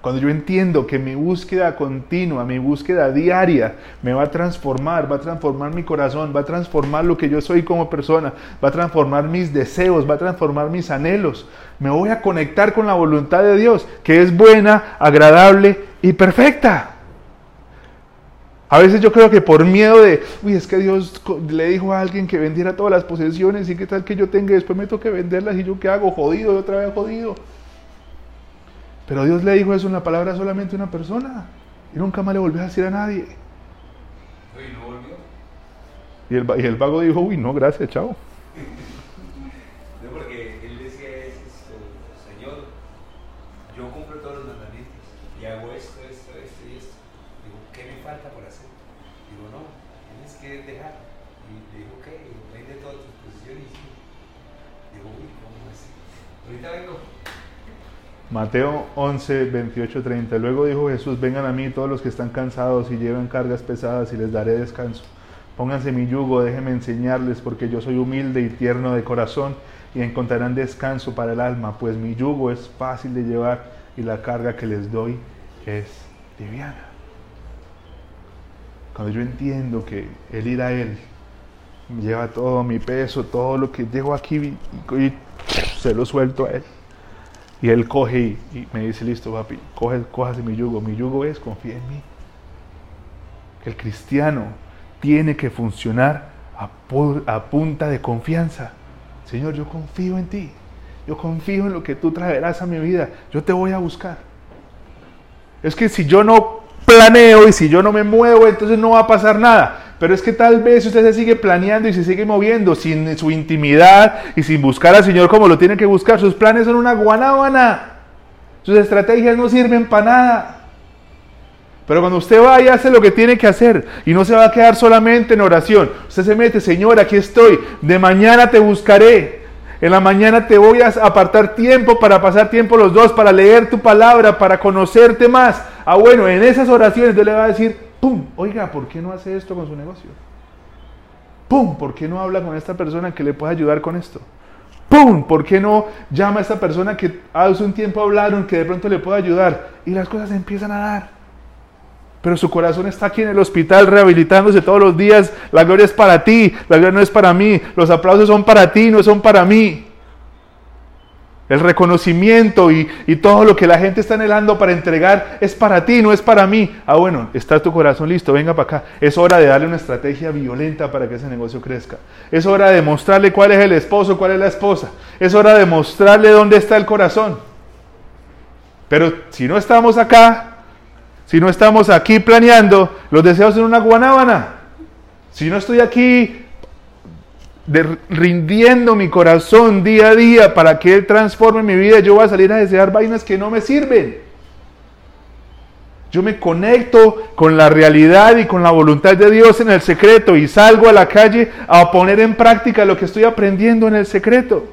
Cuando yo entiendo que mi búsqueda continua, mi búsqueda diaria me va a transformar, va a transformar mi corazón, va a transformar lo que yo soy como persona, va a transformar mis deseos, va a transformar mis anhelos. Me voy a conectar con la voluntad de Dios, que es buena, agradable y perfecta. A veces yo creo que por miedo de, uy, es que Dios le dijo a alguien que vendiera todas las posesiones y qué tal que yo tenga, después me toque venderlas y yo qué hago, jodido, otra vez jodido. Pero Dios le dijo eso en la palabra solamente a una persona y nunca más le volvió a decir a nadie. ¿Y no volvió? Y el, y el vago dijo, uy, no, gracias, chao. (laughs) No, porque él decía esto, Señor, yo cumplo todos los mandamientos y hago esto, esto, esto y esto. Digo, ¿qué me falta por hacer? Digo, no, tienes que dejar. Y le digo, ¿qué? Vende todas tus posiciones. Digo, uy, ¿cómo así? Ahorita vengo. Mateo 11, 28, 30. Luego dijo Jesús, vengan a mí todos los que están cansados y llevan cargas pesadas y les daré descanso. Pónganse mi yugo, déjenme enseñarles, porque yo soy humilde y tierno de corazón y encontrarán descanso para el alma, pues mi yugo es fácil de llevar y la carga que les doy es liviana. Cuando yo entiendo que el ir a Él lleva todo mi peso, todo lo que llego aquí y, y se lo suelto a Él. Y él coge y, me dice, listo, papi, coge, cójase mi yugo. Mi yugo es, confía en mí. El cristiano tiene que funcionar a, a, punta de confianza. Señor, yo confío en ti. Yo confío en lo que tú traerás a mi vida. Yo te voy a buscar. Es que si yo no planeo y si yo no me muevo, entonces no va a pasar nada. Pero es que tal vez usted se sigue planeando y se sigue moviendo sin su intimidad y sin buscar al Señor como lo tiene que buscar. Sus planes son una guanábana. Sus estrategias no sirven para nada. Pero cuando usted va y hace lo que tiene que hacer y no se va a quedar solamente en oración, usted se mete, Señor, aquí estoy, de mañana te buscaré. En la mañana te voy a apartar tiempo para pasar tiempo los dos, para leer tu palabra, para conocerte más. Ah, bueno, en esas oraciones Dios le va a decir, ¡pum! Oiga, ¿por qué no hace esto con su negocio? ¡Pum! ¿Por qué no habla con esta persona que le pueda ayudar con esto? ¡Pum! ¿Por qué no llama a esta persona que hace un tiempo hablaron, que de pronto le pueda ayudar? Y las cosas empiezan a dar. Pero su corazón está aquí en el hospital rehabilitándose todos los días. La gloria es para ti, la gloria no es para mí. Los aplausos son para ti, no son para mí. El reconocimiento y, y, todo lo que la gente está anhelando para entregar es para ti, no es para mí. Ah, bueno, está tu corazón listo, venga para acá. Es hora de darle una estrategia violenta para que ese negocio crezca. Es hora de mostrarle cuál es el esposo, cuál es la esposa. Es hora de mostrarle dónde está el corazón. Pero si no estamos acá, si no estamos aquí planeando, los deseos son una guanábana. Si no estoy aquí rindiendo mi corazón día a día para que Él transforme mi vida, yo voy a salir a desear vainas que no me sirven. Yo me conecto con la realidad y con la voluntad de Dios en el secreto y salgo a la calle a poner en práctica lo que estoy aprendiendo en el secreto.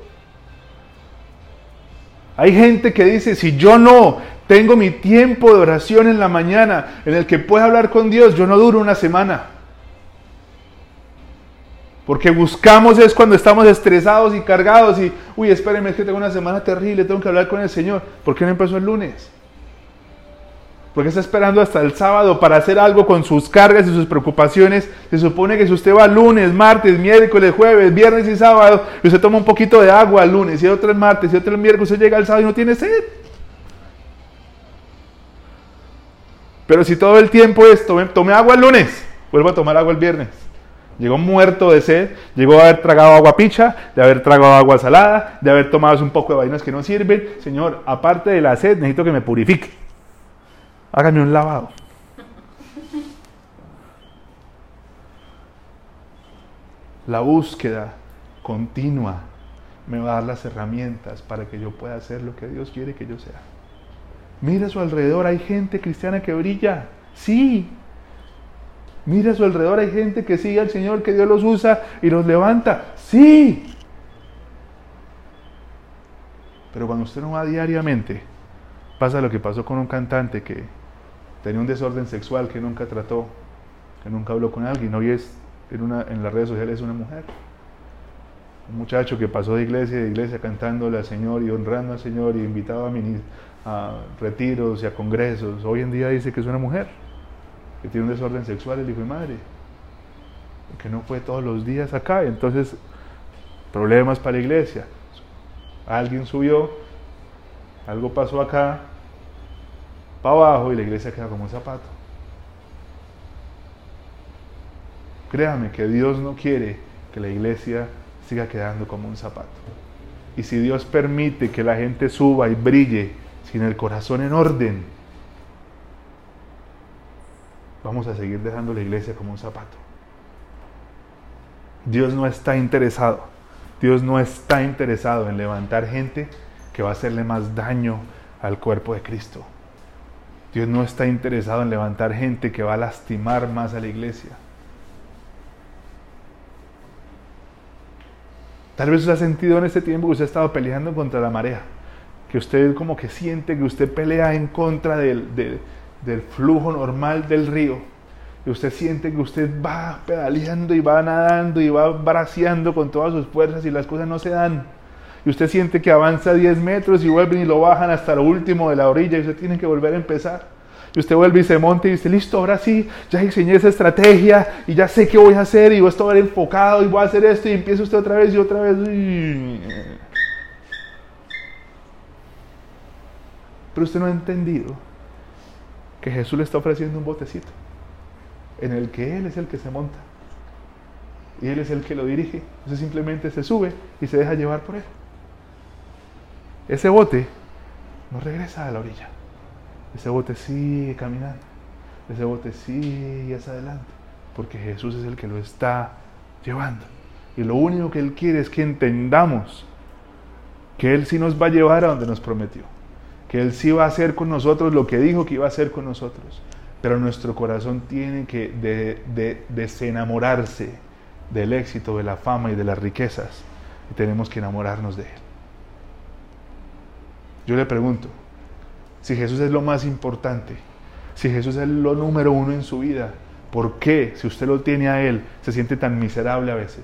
Hay gente que dice, si yo no tengo mi tiempo de oración en la mañana en el que puedo hablar con Dios, yo no duro una semana. Porque buscamos es cuando estamos estresados y cargados y, uy, espérenme, es que tengo una semana terrible, tengo que hablar con el Señor. ¿Por qué no empezó el lunes? Porque está esperando hasta el sábado para hacer algo con sus cargas y sus preocupaciones. Se supone que si usted va lunes, martes, miércoles, jueves, viernes y sábado, y usted toma un poquito de agua el lunes, y otro el martes, y otro el miércoles, usted llega el sábado y no tiene sed. Pero si todo el tiempo es, tome agua el lunes, vuelvo a tomar agua el viernes. Llegó muerto de sed, llegó a haber tragado agua picha, de haber tragado agua salada, de haber tomado un poco de vainas que no sirven. Señor, aparte de la sed, necesito que me purifique. Hágame un lavado. La búsqueda continua me va a dar las herramientas para que yo pueda hacer lo que Dios quiere que yo sea. Mira a su alrededor, hay gente cristiana que brilla. Sí. Mira a su alrededor, hay gente que sigue al Señor, que Dios los usa y los levanta. Sí. Pero cuando usted no va diariamente, pasa lo que pasó con un cantante que tenía un desorden sexual que nunca trató, que nunca habló con alguien. Hoy es en, una, en las redes sociales una mujer. Un muchacho que pasó de iglesia a iglesia cantándole al Señor y honrando al Señor y invitaba a, a retiros y a congresos. Hoy en día dice que es una mujer, que tiene un desorden sexual, el hijo de madre, que no fue todos los días acá. Entonces, problemas para la iglesia. Alguien subió, algo pasó acá, para abajo y la iglesia queda como un zapato. Créame que Dios no quiere que la iglesia siga quedando como un zapato. Y si Dios permite que la gente suba y brille sin el corazón en orden, vamos a seguir dejando la iglesia como un zapato. Dios no está interesado. Dios no está interesado en levantar gente que va a hacerle más daño al cuerpo de Cristo. Dios no está interesado en levantar gente que va a lastimar más a la iglesia. Tal vez usted ha sentido en este tiempo que usted ha estado peleando contra la marea, que usted como que siente que usted pelea en contra del, del flujo normal del río, y usted siente que usted va pedaleando y va nadando y va braceando con todas sus fuerzas y las cosas no se dan. Y usted siente que avanza 10 metros y vuelven y lo bajan hasta lo último de la orilla y usted tiene que volver a empezar. Y usted vuelve y se monta y dice, listo, ahora sí, ya diseñé esa estrategia y ya sé qué voy a hacer y voy a estar enfocado y voy a hacer esto y empieza usted otra vez y otra vez. Pero usted no ha entendido que Jesús le está ofreciendo un botecito en el que Él es el que se monta y Él es el que lo dirige. Usted simplemente se sube y se deja llevar por Él. Ese bote no regresa a la orilla. Ese bote sigue caminando. Ese bote sigue hacia adelante. Porque Jesús es el que lo está llevando. Y lo único que Él quiere es que entendamos que Él sí nos va a llevar a donde nos prometió. Que Él sí va a hacer con nosotros lo que dijo que iba a hacer con nosotros. Pero nuestro corazón tiene que de, desenamorarse del éxito, de la fama y de las riquezas. Y tenemos que enamorarnos de Él. Yo le pregunto, si Jesús es lo más importante, si Jesús es lo número uno en su vida, ¿por qué, si usted lo tiene a Él, se siente tan miserable a veces?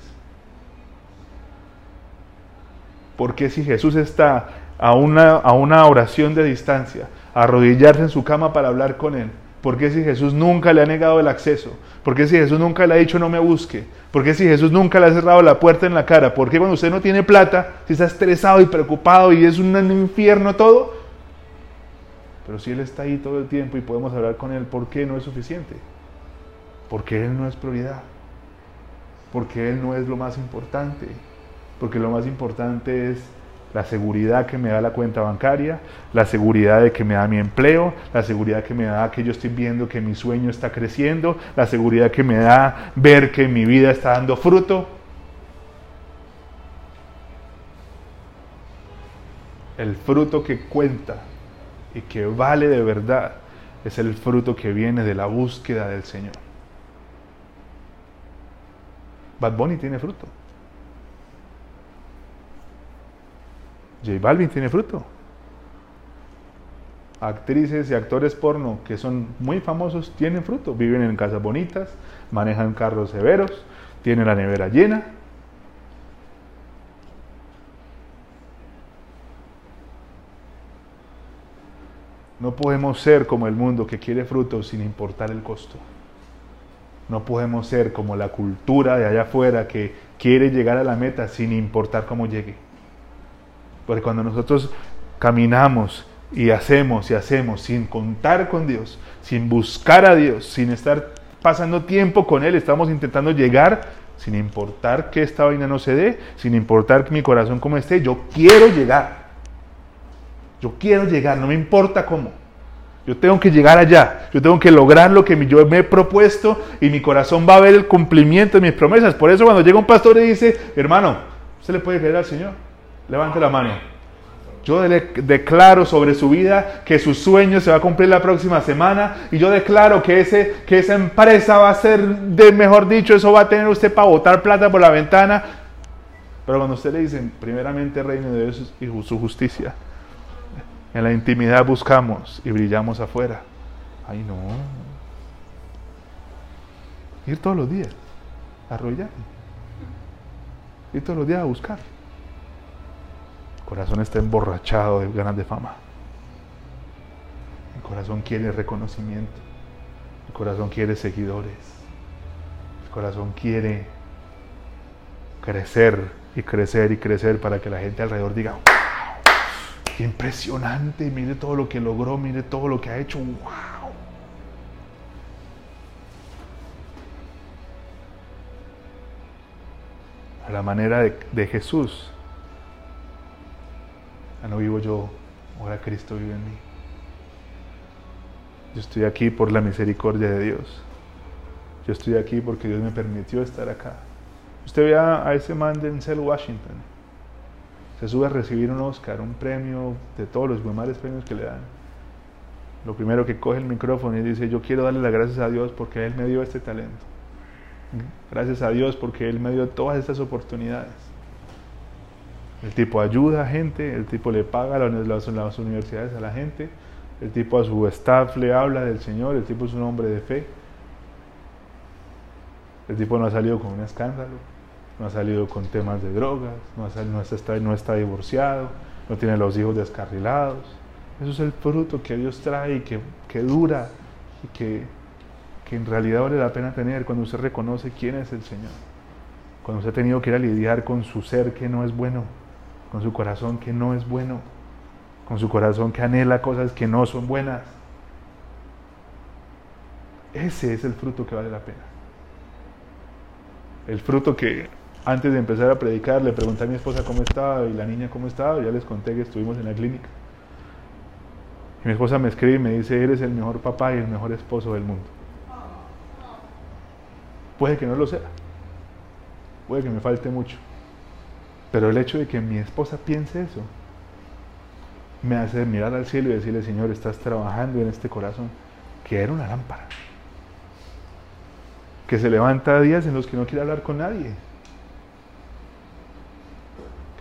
¿Por qué si Jesús está a una, a una oración de distancia, a arrodillarse en su cama para hablar con Él? ¿Por qué si Jesús nunca le ha negado el acceso? ¿Por qué si Jesús nunca le ha dicho no me busque? ¿Por qué si Jesús nunca le ha cerrado la puerta en la cara? ¿Por qué cuando usted no tiene plata, si está estresado y preocupado y es un infierno todo, pero si Él está ahí todo el tiempo y podemos hablar con Él, ¿por qué no es suficiente? Porque Él no es prioridad. Porque Él no es lo más importante. Porque lo más importante es la seguridad que me da la cuenta bancaria, la seguridad de que me da mi empleo, la seguridad que me da que yo estoy viendo que mi sueño está creciendo, la seguridad que me da ver que mi vida está dando fruto. El fruto que cuenta y que vale de verdad es el fruto que viene de la búsqueda del Señor. Bad Bunny tiene fruto. J Balvin tiene fruto. Actrices y actores porno que son muy famosos tienen fruto. Viven en casas bonitas, manejan carros severos, tienen la nevera llena, No podemos ser como el mundo que quiere frutos sin importar el costo. No podemos ser como la cultura de allá afuera que quiere llegar a la meta sin importar cómo llegue. Porque cuando nosotros caminamos y hacemos y hacemos sin contar con Dios, sin buscar a Dios, sin estar pasando tiempo con Él, estamos intentando llegar, sin importar que esta vaina no se dé, sin importar que mi corazón como esté, yo quiero llegar. Yo quiero llegar, no me importa cómo. Yo tengo que llegar allá, yo tengo que lograr lo que yo me he propuesto y mi corazón va a ver el cumplimiento de mis promesas. Por eso cuando llega un pastor y dice, hermano, ¿usted le puede creer al Señor? Levante la mano. Yo declaro sobre su vida que su sueño se va a cumplir la próxima semana y yo declaro que, ese, que esa empresa va a ser, de mejor dicho, eso va a tener usted para botar plata por la ventana. Pero cuando usted le dicen, primeramente reino de Dios y su justicia, en la intimidad buscamos y brillamos afuera. Ay, no. Ir todos los días, arrollar. Ir todos los días a buscar. El corazón está emborrachado de ganas de fama. El corazón quiere reconocimiento. El corazón quiere seguidores. El corazón quiere crecer y crecer y crecer para que la gente alrededor diga, impresionante, mire todo lo que logró, mire todo lo que ha hecho, wow. A la manera de, Jesús. Ya no vivo yo, ahora Cristo vive en mí. Yo estoy aquí por la misericordia de Dios. Yo estoy aquí porque Dios me permitió estar acá. Usted vea a ese man de Denzel Washington se sube a recibir un Oscar, un premio de todos los mejores premios que le dan. Lo primero que coge el micrófono y dice, yo quiero darle las gracias a Dios porque Él me dio este talento. Gracias a Dios porque Él me dio todas estas oportunidades. El tipo ayuda a gente, el tipo le paga las universidades a la gente, el tipo a su staff le habla del Señor, el tipo es un hombre de fe. El tipo no ha salido con un escándalo no ha salido con temas de drogas, no, está, no está divorciado, no tiene los hijos descarrilados. Eso es el fruto que Dios trae y que, que dura y que, que en realidad vale la pena tener cuando usted reconoce quién es el Señor. Cuando usted ha tenido que ir a lidiar con su ser que no es bueno, con su corazón que no es bueno, con su corazón que anhela cosas que no son buenas. Ese es el fruto que vale la pena. El fruto que antes de empezar a predicar, le pregunté a mi esposa cómo estaba y la niña cómo estaba. Ya les conté que estuvimos en la clínica. Y mi esposa me escribe y me dice, eres el mejor papá y el mejor esposo del mundo. Puede que no lo sea. Puede que me falte mucho. Pero el hecho de que mi esposa piense eso me hace mirar al cielo y decirle, Señor, estás trabajando en este corazón, que era una lámpara. Que se levanta días en los que no quiere hablar con nadie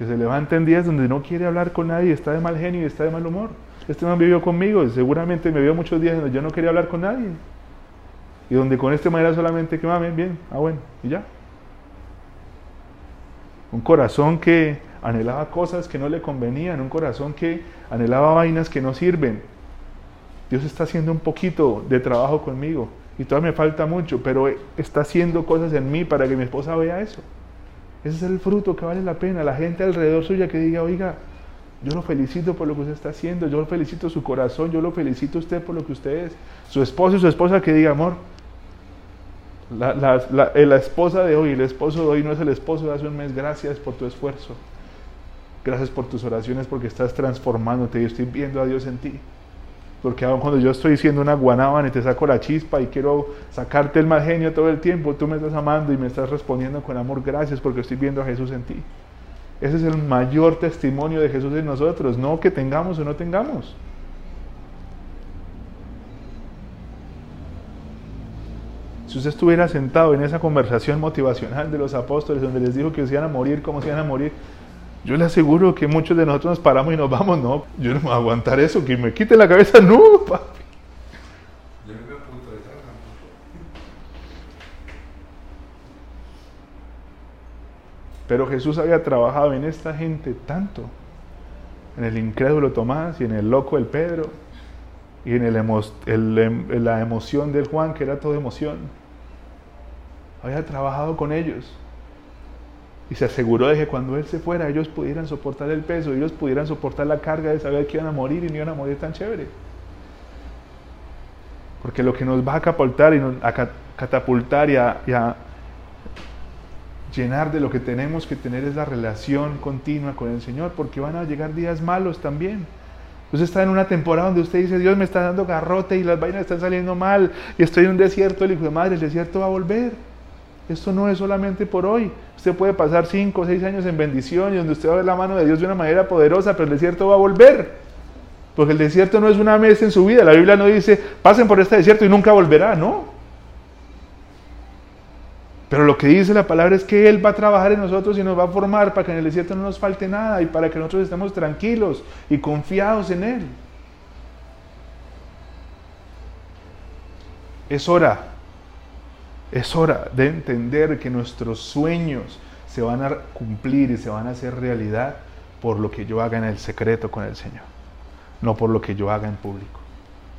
que se levanta en días donde no quiere hablar con nadie, está de mal genio y está de mal humor. Este man vivió conmigo y seguramente me vio muchos días donde yo no quería hablar con nadie. Y donde con este manera solamente que mamen bien, ah bueno, y ya. Un corazón que anhelaba cosas que no le convenían, un corazón que anhelaba vainas que no sirven. Dios está haciendo un poquito de trabajo conmigo y todavía me falta mucho, pero está haciendo cosas en mí para que mi esposa vea eso. Ese es el fruto que vale la pena. La gente alrededor suya que diga, oiga, yo lo felicito por lo que usted está haciendo, yo lo felicito su corazón, yo lo felicito a usted por lo que usted es. Su esposo y su esposa que diga, amor, la, la, la, esposa de hoy, el esposo de hoy no es el esposo de hace un mes, gracias por tu esfuerzo. Gracias por tus oraciones porque estás transformándote y estoy viendo a Dios en ti. Porque aun cuando yo estoy siendo una guanábana y te saco la chispa y quiero sacarte el mal genio todo el tiempo, tú me estás amando y me estás respondiendo con amor, gracias porque estoy viendo a Jesús en ti. Ese es el mayor testimonio de Jesús en nosotros, no que tengamos o no tengamos. Si usted estuviera sentado en esa conversación motivacional de los apóstoles donde les dijo que se iban a morir, cómo se iban a morir, yo le aseguro que muchos de nosotros nos paramos y nos vamos, no, yo no me voy a aguantar eso, que me quite la cabeza, no, papi. Yo no me apunto de Pero Jesús había trabajado en esta gente tanto, en el incrédulo Tomás y en el loco el Pedro, y en el, la emoción del Juan, que era toda emoción. Había trabajado con ellos y se aseguró de que cuando Él se fuera ellos pudieran soportar el peso, ellos pudieran soportar la carga de saber que iban a morir y no iban a morir tan chévere. Porque lo que nos va a catapultar y a catapultar y a, llenar de lo que tenemos que tener es la relación continua con el Señor, porque van a llegar días malos también. Usted está en una temporada donde usted dice, Dios me está dando garrote y las vainas están saliendo mal y estoy en un desierto, el hijo de madre, el desierto va a volver. Esto no es solamente por hoy. Usted puede pasar cinco o seis años en bendición y donde usted va a ver la mano de Dios de una manera poderosa, pero el desierto va a volver. Porque el desierto no es una vez en su vida. La Biblia no dice, pasen por este desierto y nunca volverá, ¿no? Pero lo que dice la palabra es que Él va a trabajar en nosotros y nos va a formar para que en el desierto no nos falte nada y para que nosotros estemos tranquilos y confiados en Él. Es hora, es hora de entender que nuestros sueños se van a cumplir y se van a hacer realidad por lo que yo haga en el secreto con el Señor, no por lo que yo haga en público.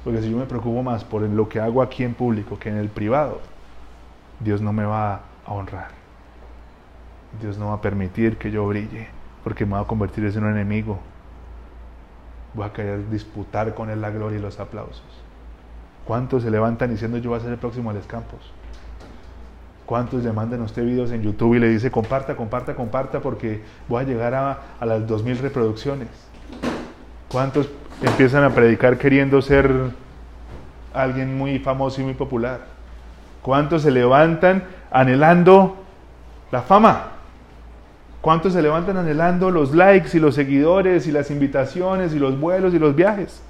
Porque si yo me preocupo más por lo que hago aquí en público que en el privado, Dios no me va a honrar. Dios no va a permitir que yo brille, porque me va a convertir en un enemigo. Voy a querer disputar con él la gloria y los aplausos. ¿Cuántos se levantan diciendo yo voy a ser el próximo a los campos? ¿Cuántos le mandan a usted videos en YouTube y le dice comparta, comparta, comparta porque voy a llegar a, a las 2.000 reproducciones? ¿Cuántos empiezan a predicar queriendo ser alguien muy famoso y muy popular? ¿Cuántos se levantan anhelando la fama? ¿Cuántos se levantan anhelando los likes y los seguidores y las invitaciones y los vuelos y los viajes?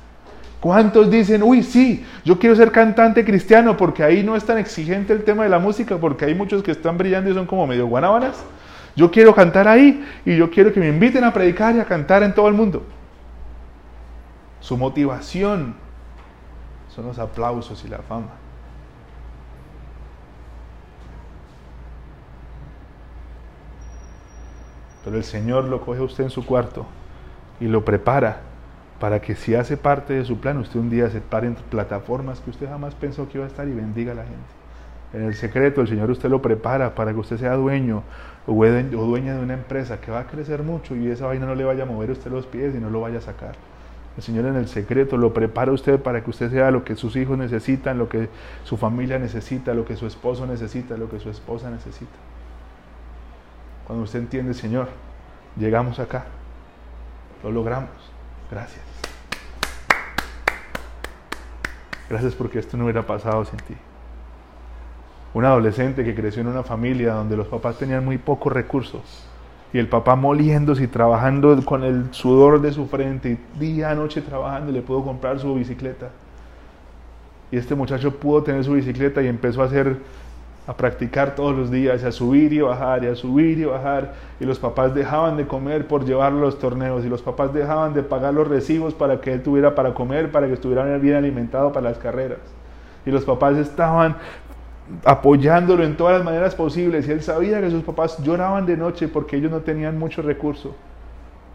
¿Cuántos dicen, uy, sí, yo quiero ser cantante cristiano porque ahí no es tan exigente el tema de la música, porque hay muchos que están brillando y son como medio guanábanas? Yo quiero cantar ahí y yo quiero que me inviten a predicar y a cantar en todo el mundo. Su motivación son los aplausos y la fama. Pero el Señor lo coge a usted en su cuarto y lo prepara para que si hace parte de su plan, usted un día se pare en plataformas que usted jamás pensó que iba a estar y bendiga a la gente. En el secreto, el Señor usted lo prepara para que usted sea dueño o dueña de una empresa que va a crecer mucho y esa vaina no le vaya a mover usted los pies y no lo vaya a sacar. El Señor en el secreto lo prepara usted para que usted sea lo que sus hijos necesitan, lo que su familia necesita, lo que su esposo necesita, lo que su esposa necesita. Cuando usted entiende, Señor, llegamos acá, lo logramos. Gracias. Gracias porque esto no hubiera pasado sin ti. Un adolescente que creció en una familia donde los papás tenían muy pocos recursos y el papá moliéndose y trabajando con el sudor de su frente y día a noche trabajando le pudo comprar su bicicleta. Y este muchacho pudo tener su bicicleta y empezó a hacer a practicar todos los días, a subir y bajar, y a subir y bajar, y los papás dejaban de comer por llevarlo a los torneos, y los papás dejaban de pagar los recibos para que él tuviera para comer, para que estuviera bien alimentado para las carreras. Y los papás estaban apoyándolo en todas las maneras posibles, y él sabía que sus papás lloraban de noche porque ellos no tenían mucho recurso.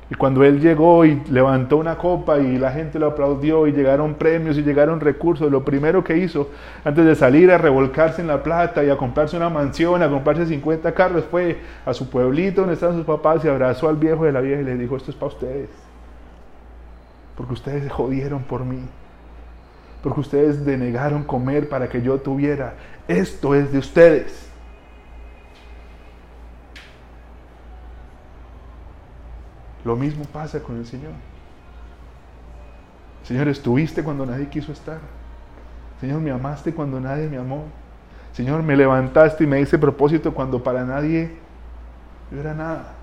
Y cuando él llegó y levantó una copa y la gente lo aplaudió y llegaron premios y llegaron recursos, lo primero que hizo antes de salir a revolcarse en la plata y a comprarse una mansión, a comprarse 50 carros, fue a su pueblito donde estaban sus papás y abrazó al viejo de la vieja y le dijo, esto es para ustedes. Porque ustedes se jodieron por mí. Porque ustedes denegaron comer para que yo tuviera. Esto es de ustedes. Lo mismo pasa con el Señor. Señor, estuviste cuando nadie quiso estar. Señor, me amaste cuando nadie me amó. Señor, me levantaste y me hice propósito cuando para nadie yo era nada.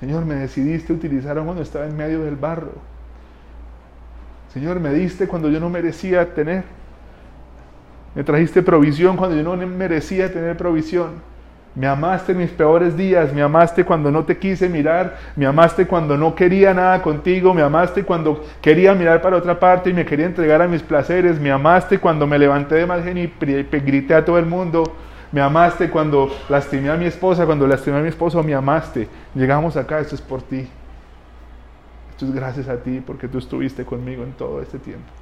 Señor, me decidiste utilizar cuando estaba en medio del barro. Señor, me diste cuando yo no merecía tener. Me trajiste provisión cuando yo no merecía tener provisión. Me amaste en mis peores días, me amaste cuando no te quise mirar, me amaste cuando no quería nada contigo, me amaste cuando quería mirar para otra parte y me quería entregar a mis placeres, me amaste cuando me levanté de mal y grité a todo el mundo, me amaste cuando lastimé a mi esposa, cuando lastimé a mi esposo, me amaste. Llegamos acá, esto es por ti. Esto es gracias a ti porque tú estuviste conmigo en todo este tiempo.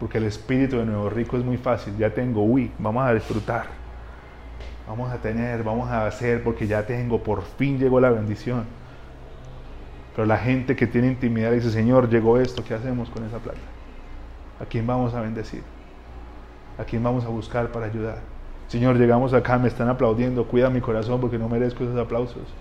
Porque el espíritu de nuevo rico es muy fácil. Ya tengo, uy, vamos a disfrutar. Vamos a tener, vamos a hacer, porque ya tengo, por fin llegó la bendición. Pero la gente que tiene intimidad dice, Señor, llegó esto, ¿qué hacemos con esa plata? ¿A quién vamos a bendecir? ¿A quién vamos a buscar para ayudar? Señor, llegamos acá, me están aplaudiendo, cuida mi corazón porque no merezco esos aplausos.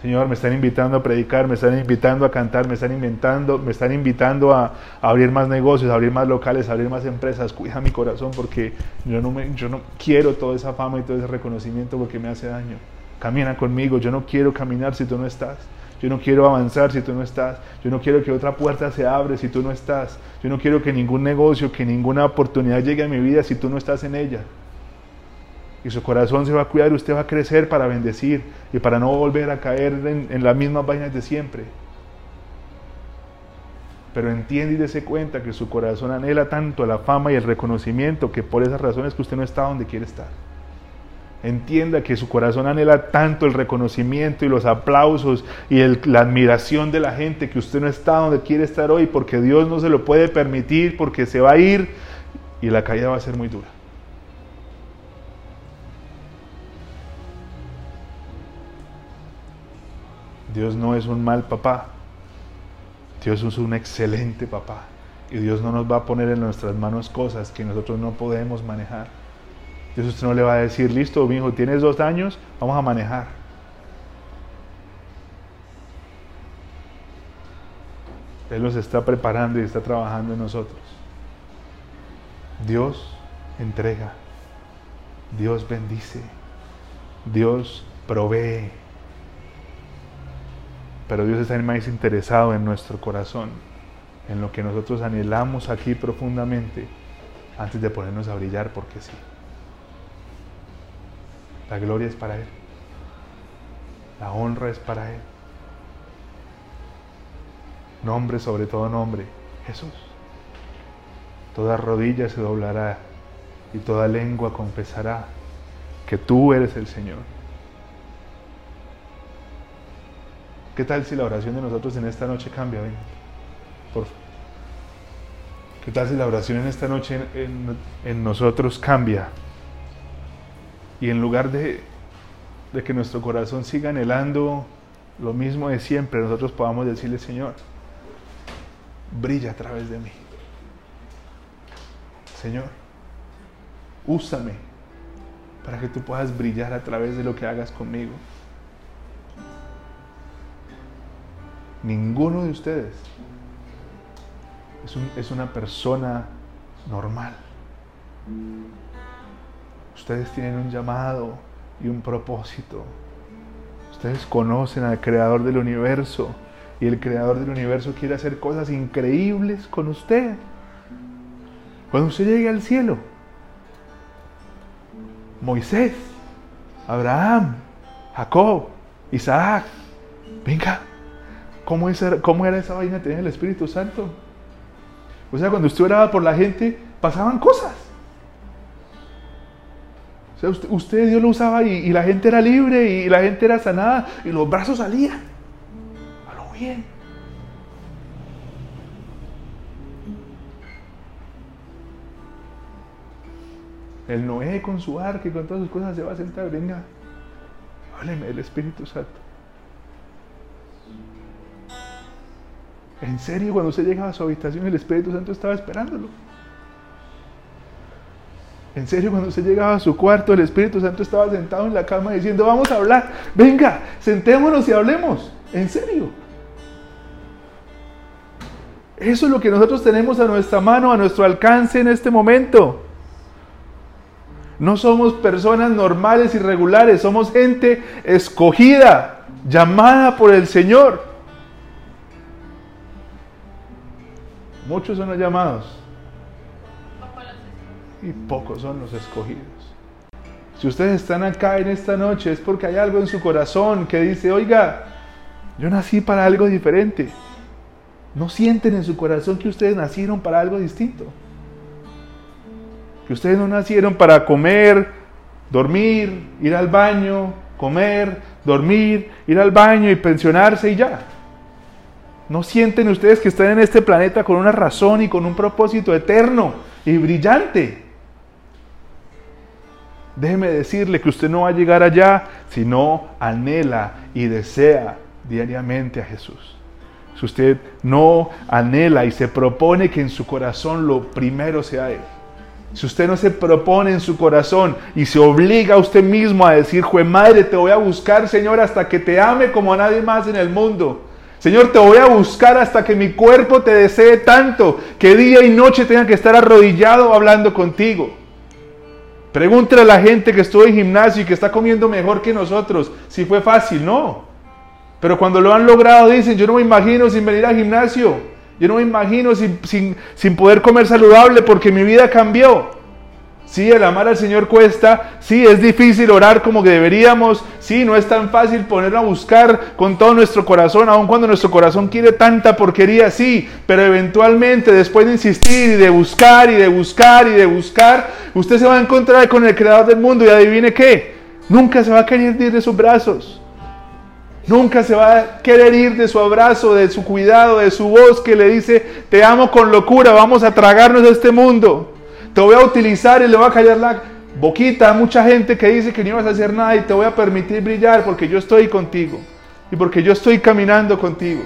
Señor, me están invitando a predicar, me están invitando a cantar, me están invitando, me están invitando a, abrir más negocios, a abrir más locales, a abrir más empresas. Cuida mi corazón porque yo no, me, yo no quiero toda esa fama y todo ese reconocimiento porque me hace daño. Camina conmigo, yo no quiero caminar si tú no estás. Yo no quiero avanzar si tú no estás. Yo no quiero que otra puerta se abre si tú no estás. Yo no quiero que ningún negocio, que ninguna oportunidad llegue a mi vida si tú no estás en ella y su corazón se va a cuidar y usted va a crecer para bendecir y para no volver a caer en, las mismas vainas de siempre. Pero entiende y dése cuenta que su corazón anhela tanto la fama y el reconocimiento que por esas razones que usted no está donde quiere estar. Entienda que su corazón anhela tanto el reconocimiento y los aplausos y la admiración de la gente que usted no está donde quiere estar hoy porque Dios no se lo puede permitir porque se va a ir y la caída va a ser muy dura. Dios no es un mal papá. Dios es un excelente papá. Y Dios no nos va a poner en nuestras manos cosas que nosotros no podemos manejar. Dios no le va a decir, listo, mi hijo, tienes dos años, vamos a manejar. Él nos está preparando y está trabajando en nosotros. Dios entrega. Dios bendice. Dios provee. Pero Dios está más interesado en nuestro corazón, en lo que nosotros anhelamos aquí profundamente, antes de ponernos a brillar porque sí. La gloria es para Él. La honra es para Él. Nombre sobre todo nombre, Jesús. Toda rodilla se doblará y toda lengua confesará que tú eres el Señor. ¿Qué tal si la oración de nosotros en esta noche cambia? Por ¿Qué tal si la oración en esta noche en, nosotros cambia? Y en lugar de, de que nuestro corazón siga anhelando lo mismo de siempre, nosotros podamos decirle, Señor, brilla a través de mí. Señor, úsame para que tú puedas brillar a través de lo que hagas conmigo. Ninguno de ustedes es, una persona normal. Ustedes tienen un llamado y un propósito. Ustedes conocen al creador del universo y el creador del universo quiere hacer cosas increíbles con usted. Cuando usted llegue al cielo, Moisés, Abraham, Jacob, Isaac, venga, ¿Cómo, ¿Cómo era esa vaina tener el Espíritu Santo? O sea, cuando usted oraba por la gente, pasaban cosas. O sea, usted, Dios lo usaba y, la gente era libre y la gente era sanada y los brazos salían. A lo bien. El Noé con su arca y con todas sus cosas se va a sentar. Venga, hábleme del Espíritu Santo. En serio, cuando usted llegaba a su habitación, el Espíritu Santo estaba esperándolo. En serio, cuando usted llegaba a su cuarto, el Espíritu Santo estaba sentado en la cama diciendo, vamos a hablar, venga, sentémonos y hablemos. En serio. Eso es lo que nosotros tenemos a nuestra mano, a nuestro alcance en este momento. No somos personas normales y regulares, somos gente escogida, llamada por el Señor. Muchos son los llamados y pocos son los escogidos. Si ustedes están acá en esta noche es porque hay algo en su corazón que dice, oiga, yo nací para algo diferente. No sienten en su corazón que ustedes nacieron para algo distinto. Que ustedes no nacieron para comer, dormir, ir al baño, comer, dormir, ir al baño y pensionarse y ya. ¿No sienten ustedes que están en este planeta con una razón y con un propósito eterno y brillante? Déjeme decirle que usted no va a llegar allá si no anhela y desea diariamente a Jesús. Si usted no anhela y se propone que en su corazón lo primero sea Él, Si usted no se propone en su corazón y se obliga a usted mismo a decir, Jue madre, te voy a buscar, Señor, hasta que te ame como a nadie más en el mundo. Señor, te voy a buscar hasta que mi cuerpo te desee tanto que día y noche tenga que estar arrodillado hablando contigo. Pregúntale a la gente que estuvo en gimnasio y que está comiendo mejor que nosotros si fue fácil, no. Pero cuando lo han logrado dicen, yo no me imagino sin venir al gimnasio. Yo no me imagino sin, sin, poder comer saludable porque mi vida cambió. Sí, el amar al Señor cuesta, sí, es difícil orar como deberíamos, sí, no es tan fácil ponerlo a buscar con todo nuestro corazón, aun cuando nuestro corazón quiere tanta porquería, sí, pero eventualmente después de insistir y de buscar y de buscar y de buscar, usted se va a encontrar con el Creador del mundo y adivine qué, nunca se va a querer ir de sus brazos. Nunca se va a querer ir de su abrazo, de su cuidado, de su voz que le dice, te amo con locura, vamos a tragarnos este mundo. Te voy a utilizar y le voy a callar la boquita a mucha gente que dice que no ibas a hacer nada y te voy a permitir brillar porque yo estoy contigo y porque yo estoy caminando contigo.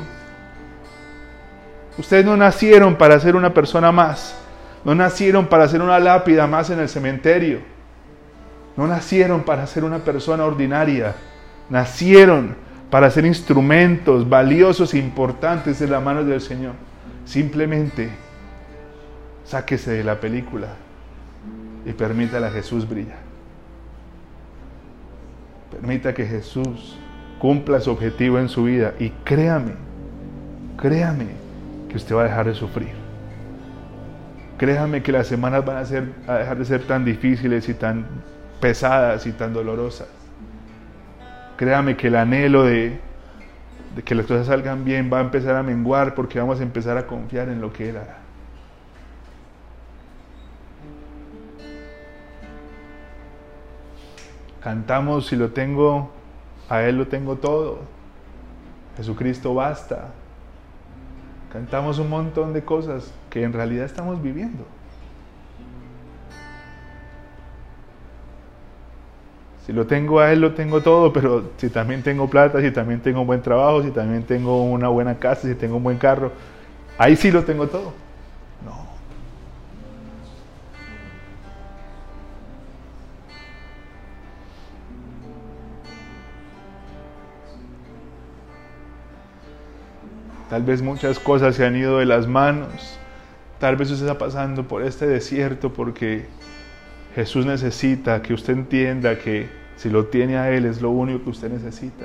Ustedes no nacieron para ser una persona más. No nacieron para ser una lápida más en el cementerio. No nacieron para ser una persona ordinaria. Nacieron para ser instrumentos valiosos e importantes en las manos del Señor. Simplemente sáquese de la película y permítale a Jesús brillar. Permita que Jesús cumpla su objetivo en su vida y créame, créame que usted va a dejar de sufrir. Créame que las semanas van a, ser, a dejar de ser tan difíciles y tan pesadas y tan dolorosas. Créame que el anhelo de, que las cosas salgan bien va a empezar a menguar porque vamos a empezar a confiar en lo que Él hará. Cantamos, si lo tengo, a Él lo tengo todo. Jesucristo basta. Cantamos un montón de cosas que en realidad estamos viviendo. Si lo tengo a Él, lo tengo todo, pero si también tengo plata, si también tengo un buen trabajo, si también tengo una buena casa, si tengo un buen carro, ahí sí lo tengo todo. Tal vez muchas cosas se han ido de las manos. Tal vez usted está pasando por este desierto porque Jesús necesita que usted entienda que si lo tiene a Él es lo único que usted necesita.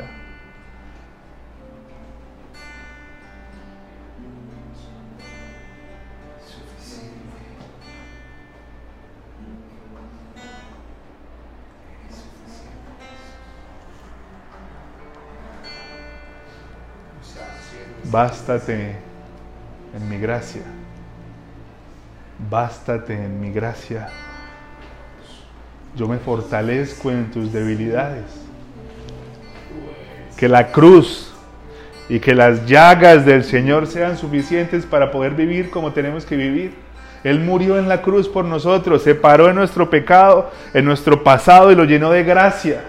Bástate en mi gracia. Bástate en mi gracia yo me fortalezco en tus debilidades. Que la cruz y que las llagas del Señor sean suficientes para poder vivir como tenemos que vivir. Él murió en la cruz por nosotros, se paró en nuestro pecado, en nuestro pasado y lo llenó de gracia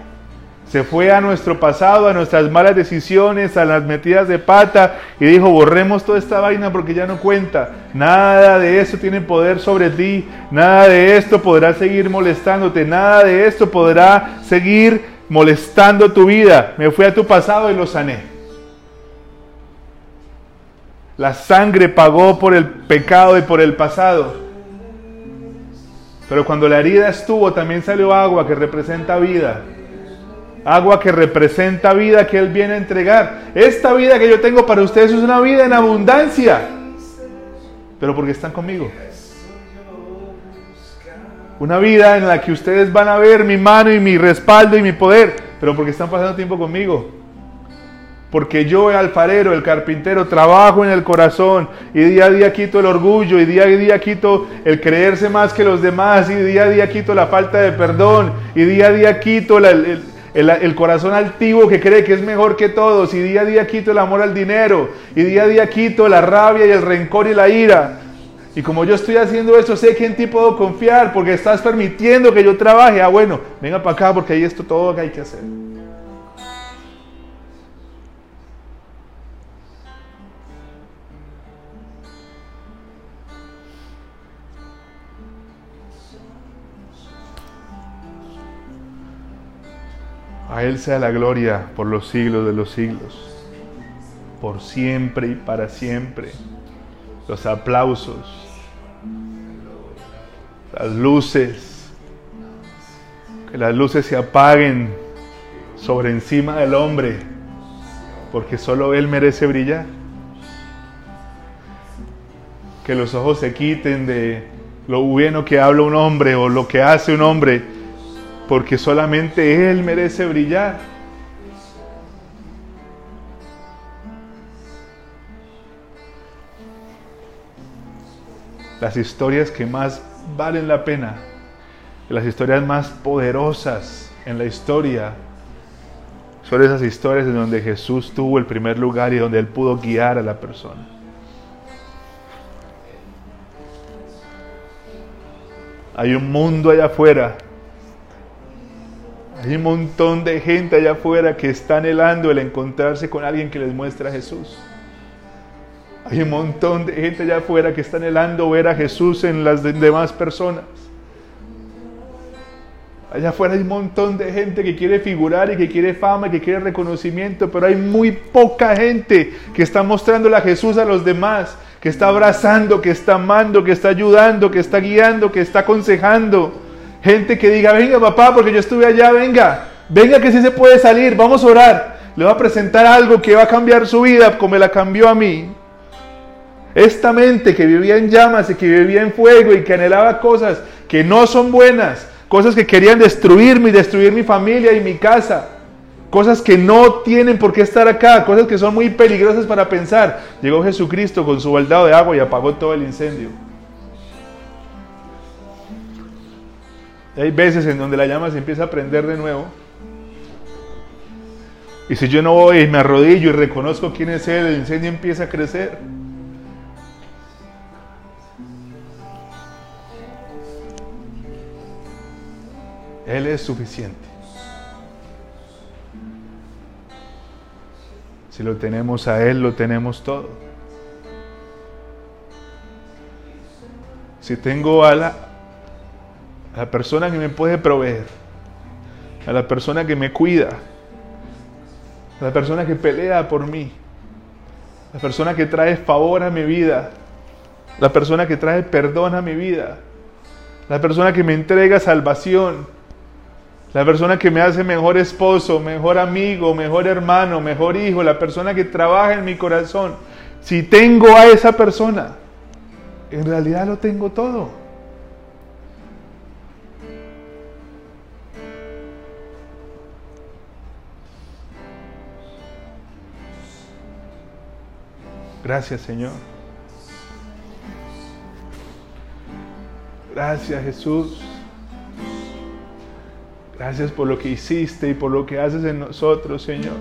se fue a nuestro pasado, a nuestras malas decisiones, a las metidas de pata y dijo, borremos toda esta vaina porque ya no cuenta. Nada de esto tiene poder sobre ti, nada de esto podrá seguir molestándote, nada de esto podrá seguir molestando tu vida. Me fui a tu pasado y lo sané. La sangre pagó por el pecado y por el pasado. Pero cuando la herida estuvo, también salió agua que representa vida agua que representa vida que Él viene a entregar. Esta vida que yo tengo para ustedes es una vida en abundancia, pero porque están conmigo. Una vida en la que ustedes van a ver mi mano y mi respaldo y mi poder, pero porque están pasando tiempo conmigo. Porque yo, el alfarero, el carpintero, trabajo en el corazón y día a día quito el orgullo y día a día quito el creerse más que los demás y día a día quito la falta de perdón y día a día quito la, el, el, corazón altivo que cree que es mejor que todos y día a día quito el amor al dinero y día a día quito la rabia y el rencor y la ira. Y como yo estoy haciendo eso, sé que en ti puedo confiar porque estás permitiendo que yo trabaje. Ah, bueno, venga para acá porque hay esto todo que hay que hacer. A Él sea la gloria por los siglos de los siglos, por siempre y para siempre. Los aplausos, las luces, que las luces se apaguen sobre encima del hombre, porque solo Él merece brillar. Que los ojos se quiten de lo bueno que habla un hombre o lo que hace un hombre porque solamente Él merece brillar. Las historias que más valen la pena, las historias más poderosas en la historia, son esas historias en donde Jesús tuvo el primer lugar y donde Él pudo guiar a la persona. Hay un mundo allá afuera hay un montón de gente allá afuera que está anhelando el encontrarse con alguien que les muestra a Jesús. Hay un montón de gente allá afuera que está anhelando ver a Jesús en las demás personas. Allá afuera hay un montón de gente que quiere figurar y que quiere fama y que quiere reconocimiento, pero hay muy poca gente que está mostrando a Jesús a los demás, que está abrazando, que está amando, que está ayudando, que está guiando, que está aconsejando Gente que diga, venga papá, porque yo estuve allá, venga, venga que sí se puede salir, vamos a orar. Le va a presentar algo que va a cambiar su vida como me la cambió a mí. Esta mente que vivía en llamas y que vivía en fuego y que anhelaba cosas que no son buenas, cosas que querían destruirme y destruir mi familia y mi casa, cosas que no tienen por qué estar acá, cosas que son muy peligrosas para pensar. Llegó Jesucristo con su baldado de agua y apagó todo el incendio. Hay veces en donde la llama se empieza a prender de nuevo. Y si yo no voy y me arrodillo y reconozco quién es Él, el incendio empieza a crecer. Él es suficiente. Si lo tenemos a Él, lo tenemos todo. Si tengo a la, a la persona que me puede proveer, a la persona que me cuida, a la persona que pelea por mí, la persona que trae favor a mi vida, la persona que trae perdón a mi vida, la persona que me entrega salvación, la persona que me hace mejor esposo, mejor amigo, mejor hermano, mejor hijo, la persona que trabaja en mi corazón. Si tengo a esa persona, en realidad lo tengo todo. Gracias Señor. Gracias Jesús. Gracias por lo que hiciste y por lo que haces en nosotros, Señor.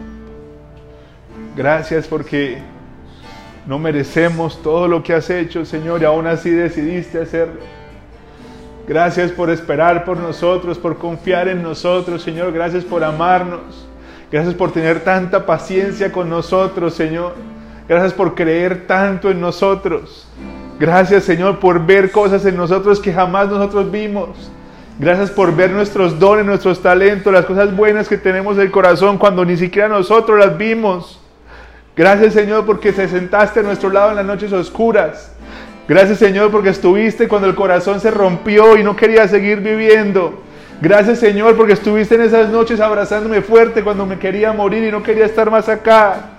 Gracias porque no merecemos todo lo que has hecho, Señor, y aún así decidiste hacerlo. Gracias por esperar por nosotros, por confiar en nosotros, Señor. Gracias por amarnos. Gracias por tener tanta paciencia con nosotros, Señor. Gracias por creer tanto en nosotros. Gracias Señor por ver cosas en nosotros que jamás nosotros vimos. Gracias por ver nuestros dones, nuestros talentos, las cosas buenas que tenemos en el corazón cuando ni siquiera nosotros las vimos. Gracias Señor porque te sentaste a nuestro lado en las noches oscuras. Gracias Señor porque estuviste cuando el corazón se rompió y no quería seguir viviendo. Gracias Señor porque estuviste en esas noches abrazándome fuerte cuando me quería morir y no quería estar más acá.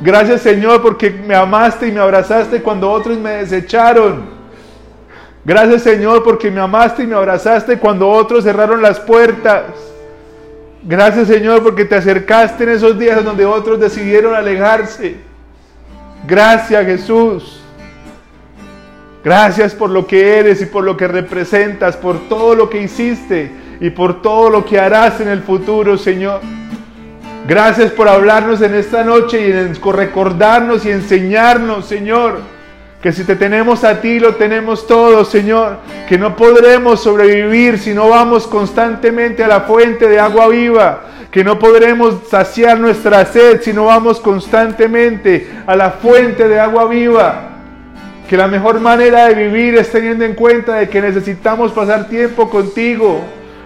Gracias Señor porque me amaste y me abrazaste cuando otros me desecharon. Gracias Señor porque me amaste y me abrazaste cuando otros cerraron las puertas. Gracias Señor porque te acercaste en esos días donde otros decidieron alejarse. Gracias Jesús. Gracias por lo que eres y por lo que representas, por todo lo que hiciste y por todo lo que harás en el futuro, Señor. Gracias por hablarnos en esta noche y recordarnos y enseñarnos, Señor, que si te tenemos a ti, lo tenemos todo, Señor, que no podremos sobrevivir si no vamos constantemente a la fuente de agua viva, que no podremos saciar nuestra sed si no vamos constantemente a la fuente de agua viva. Que la mejor manera de vivir es teniendo en cuenta de que necesitamos pasar tiempo contigo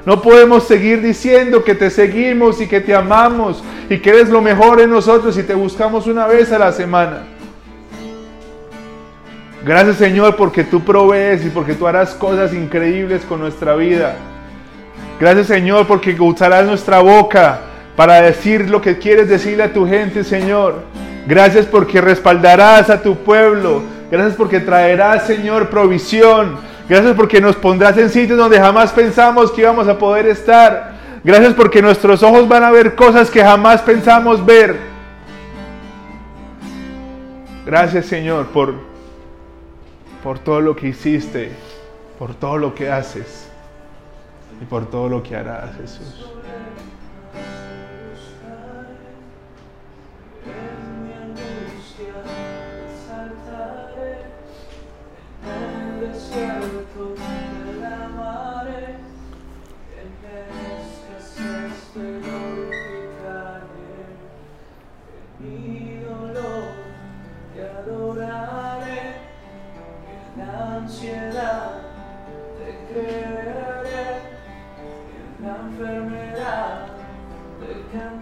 No podemos seguir diciendo que te seguimos y que te amamos y que eres lo mejor en nosotros y te buscamos una vez a la semana. Gracias Señor porque tú provees y porque tú harás cosas increíbles con nuestra vida. Gracias Señor porque usarás nuestra boca para decir lo que quieres decirle a tu gente, Señor. Gracias porque respaldarás a tu pueblo. Gracias porque traerás, Señor, provisión. Gracias porque nos pondrás en sitios donde jamás pensamos que íbamos a poder estar. Gracias porque nuestros ojos van a ver cosas que jamás pensamos ver. Gracias, Señor, por, por todo lo que hiciste, por todo lo que haces y por todo lo que harás, Jesús.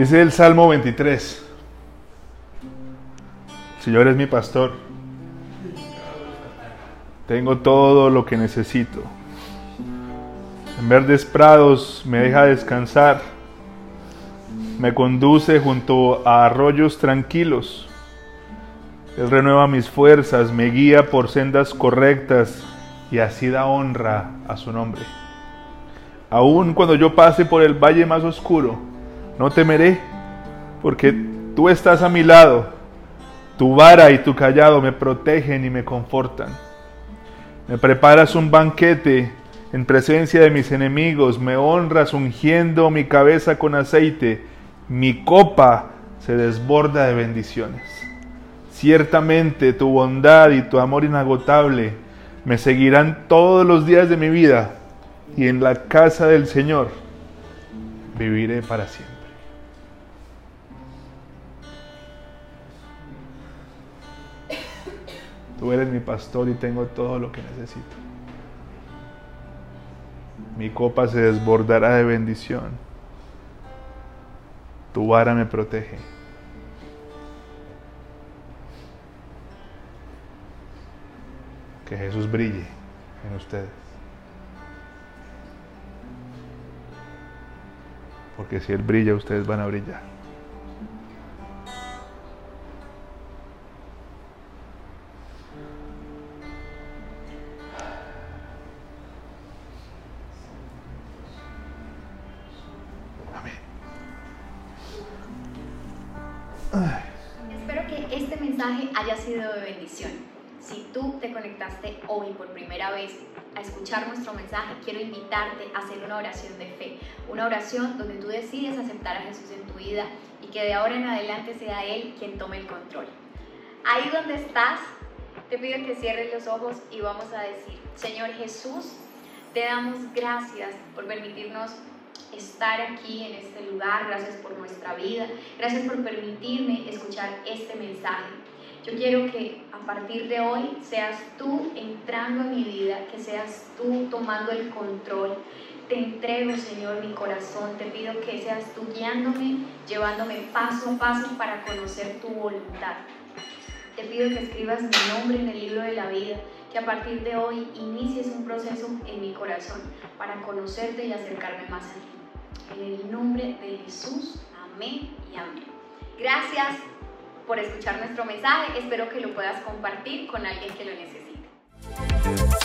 Dice el Salmo 23. El Señor es mi pastor. Tengo todo lo que necesito. En verdes prados me deja descansar. Me conduce junto a arroyos tranquilos. Él renueva mis fuerzas, me guía por sendas correctas y así da honra a su nombre. Aun cuando yo pase por el valle más oscuro, no temeré, porque tú estás a mi lado. Tu vara y tu callado me protegen y me confortan. Me preparas un banquete en presencia de mis enemigos, me honras ungiendo mi cabeza con aceite, mi copa se desborda de bendiciones. Ciertamente tu bondad y tu amor inagotable me seguirán todos los días de mi vida y en la casa del Señor viviré para siempre. Tú eres mi pastor y tengo todo lo que necesito. Mi copa se desbordará de bendición. Tu vara me protege. Que Jesús brille en ustedes. Porque si Él brilla, ustedes van a brillar. Te conectaste hoy por primera vez a escuchar nuestro mensaje, quiero invitarte a hacer una oración de fe, una oración donde tú decides aceptar a Jesús en tu vida y que de ahora en adelante sea Él quien tome el control. Ahí donde estás, te pido que cierres los ojos y vamos a decir, Señor Jesús, te damos gracias por permitirnos estar aquí en este lugar, gracias por nuestra vida, gracias por permitirme escuchar este mensaje. Yo quiero que a partir de hoy seas tú entrando en mi vida, que seas tú tomando el control. Te entrego, Señor, mi corazón. Te pido que seas tú guiándome, llevándome paso a paso para conocer tu voluntad. Te pido que escribas mi nombre en el libro de la vida que a partir de hoy inicies un proceso en mi corazón para conocerte y acercarme más a ti. En el nombre de Jesús, amén y amén. Gracias por escuchar nuestro mensaje, espero que lo puedas compartir con alguien que lo necesite.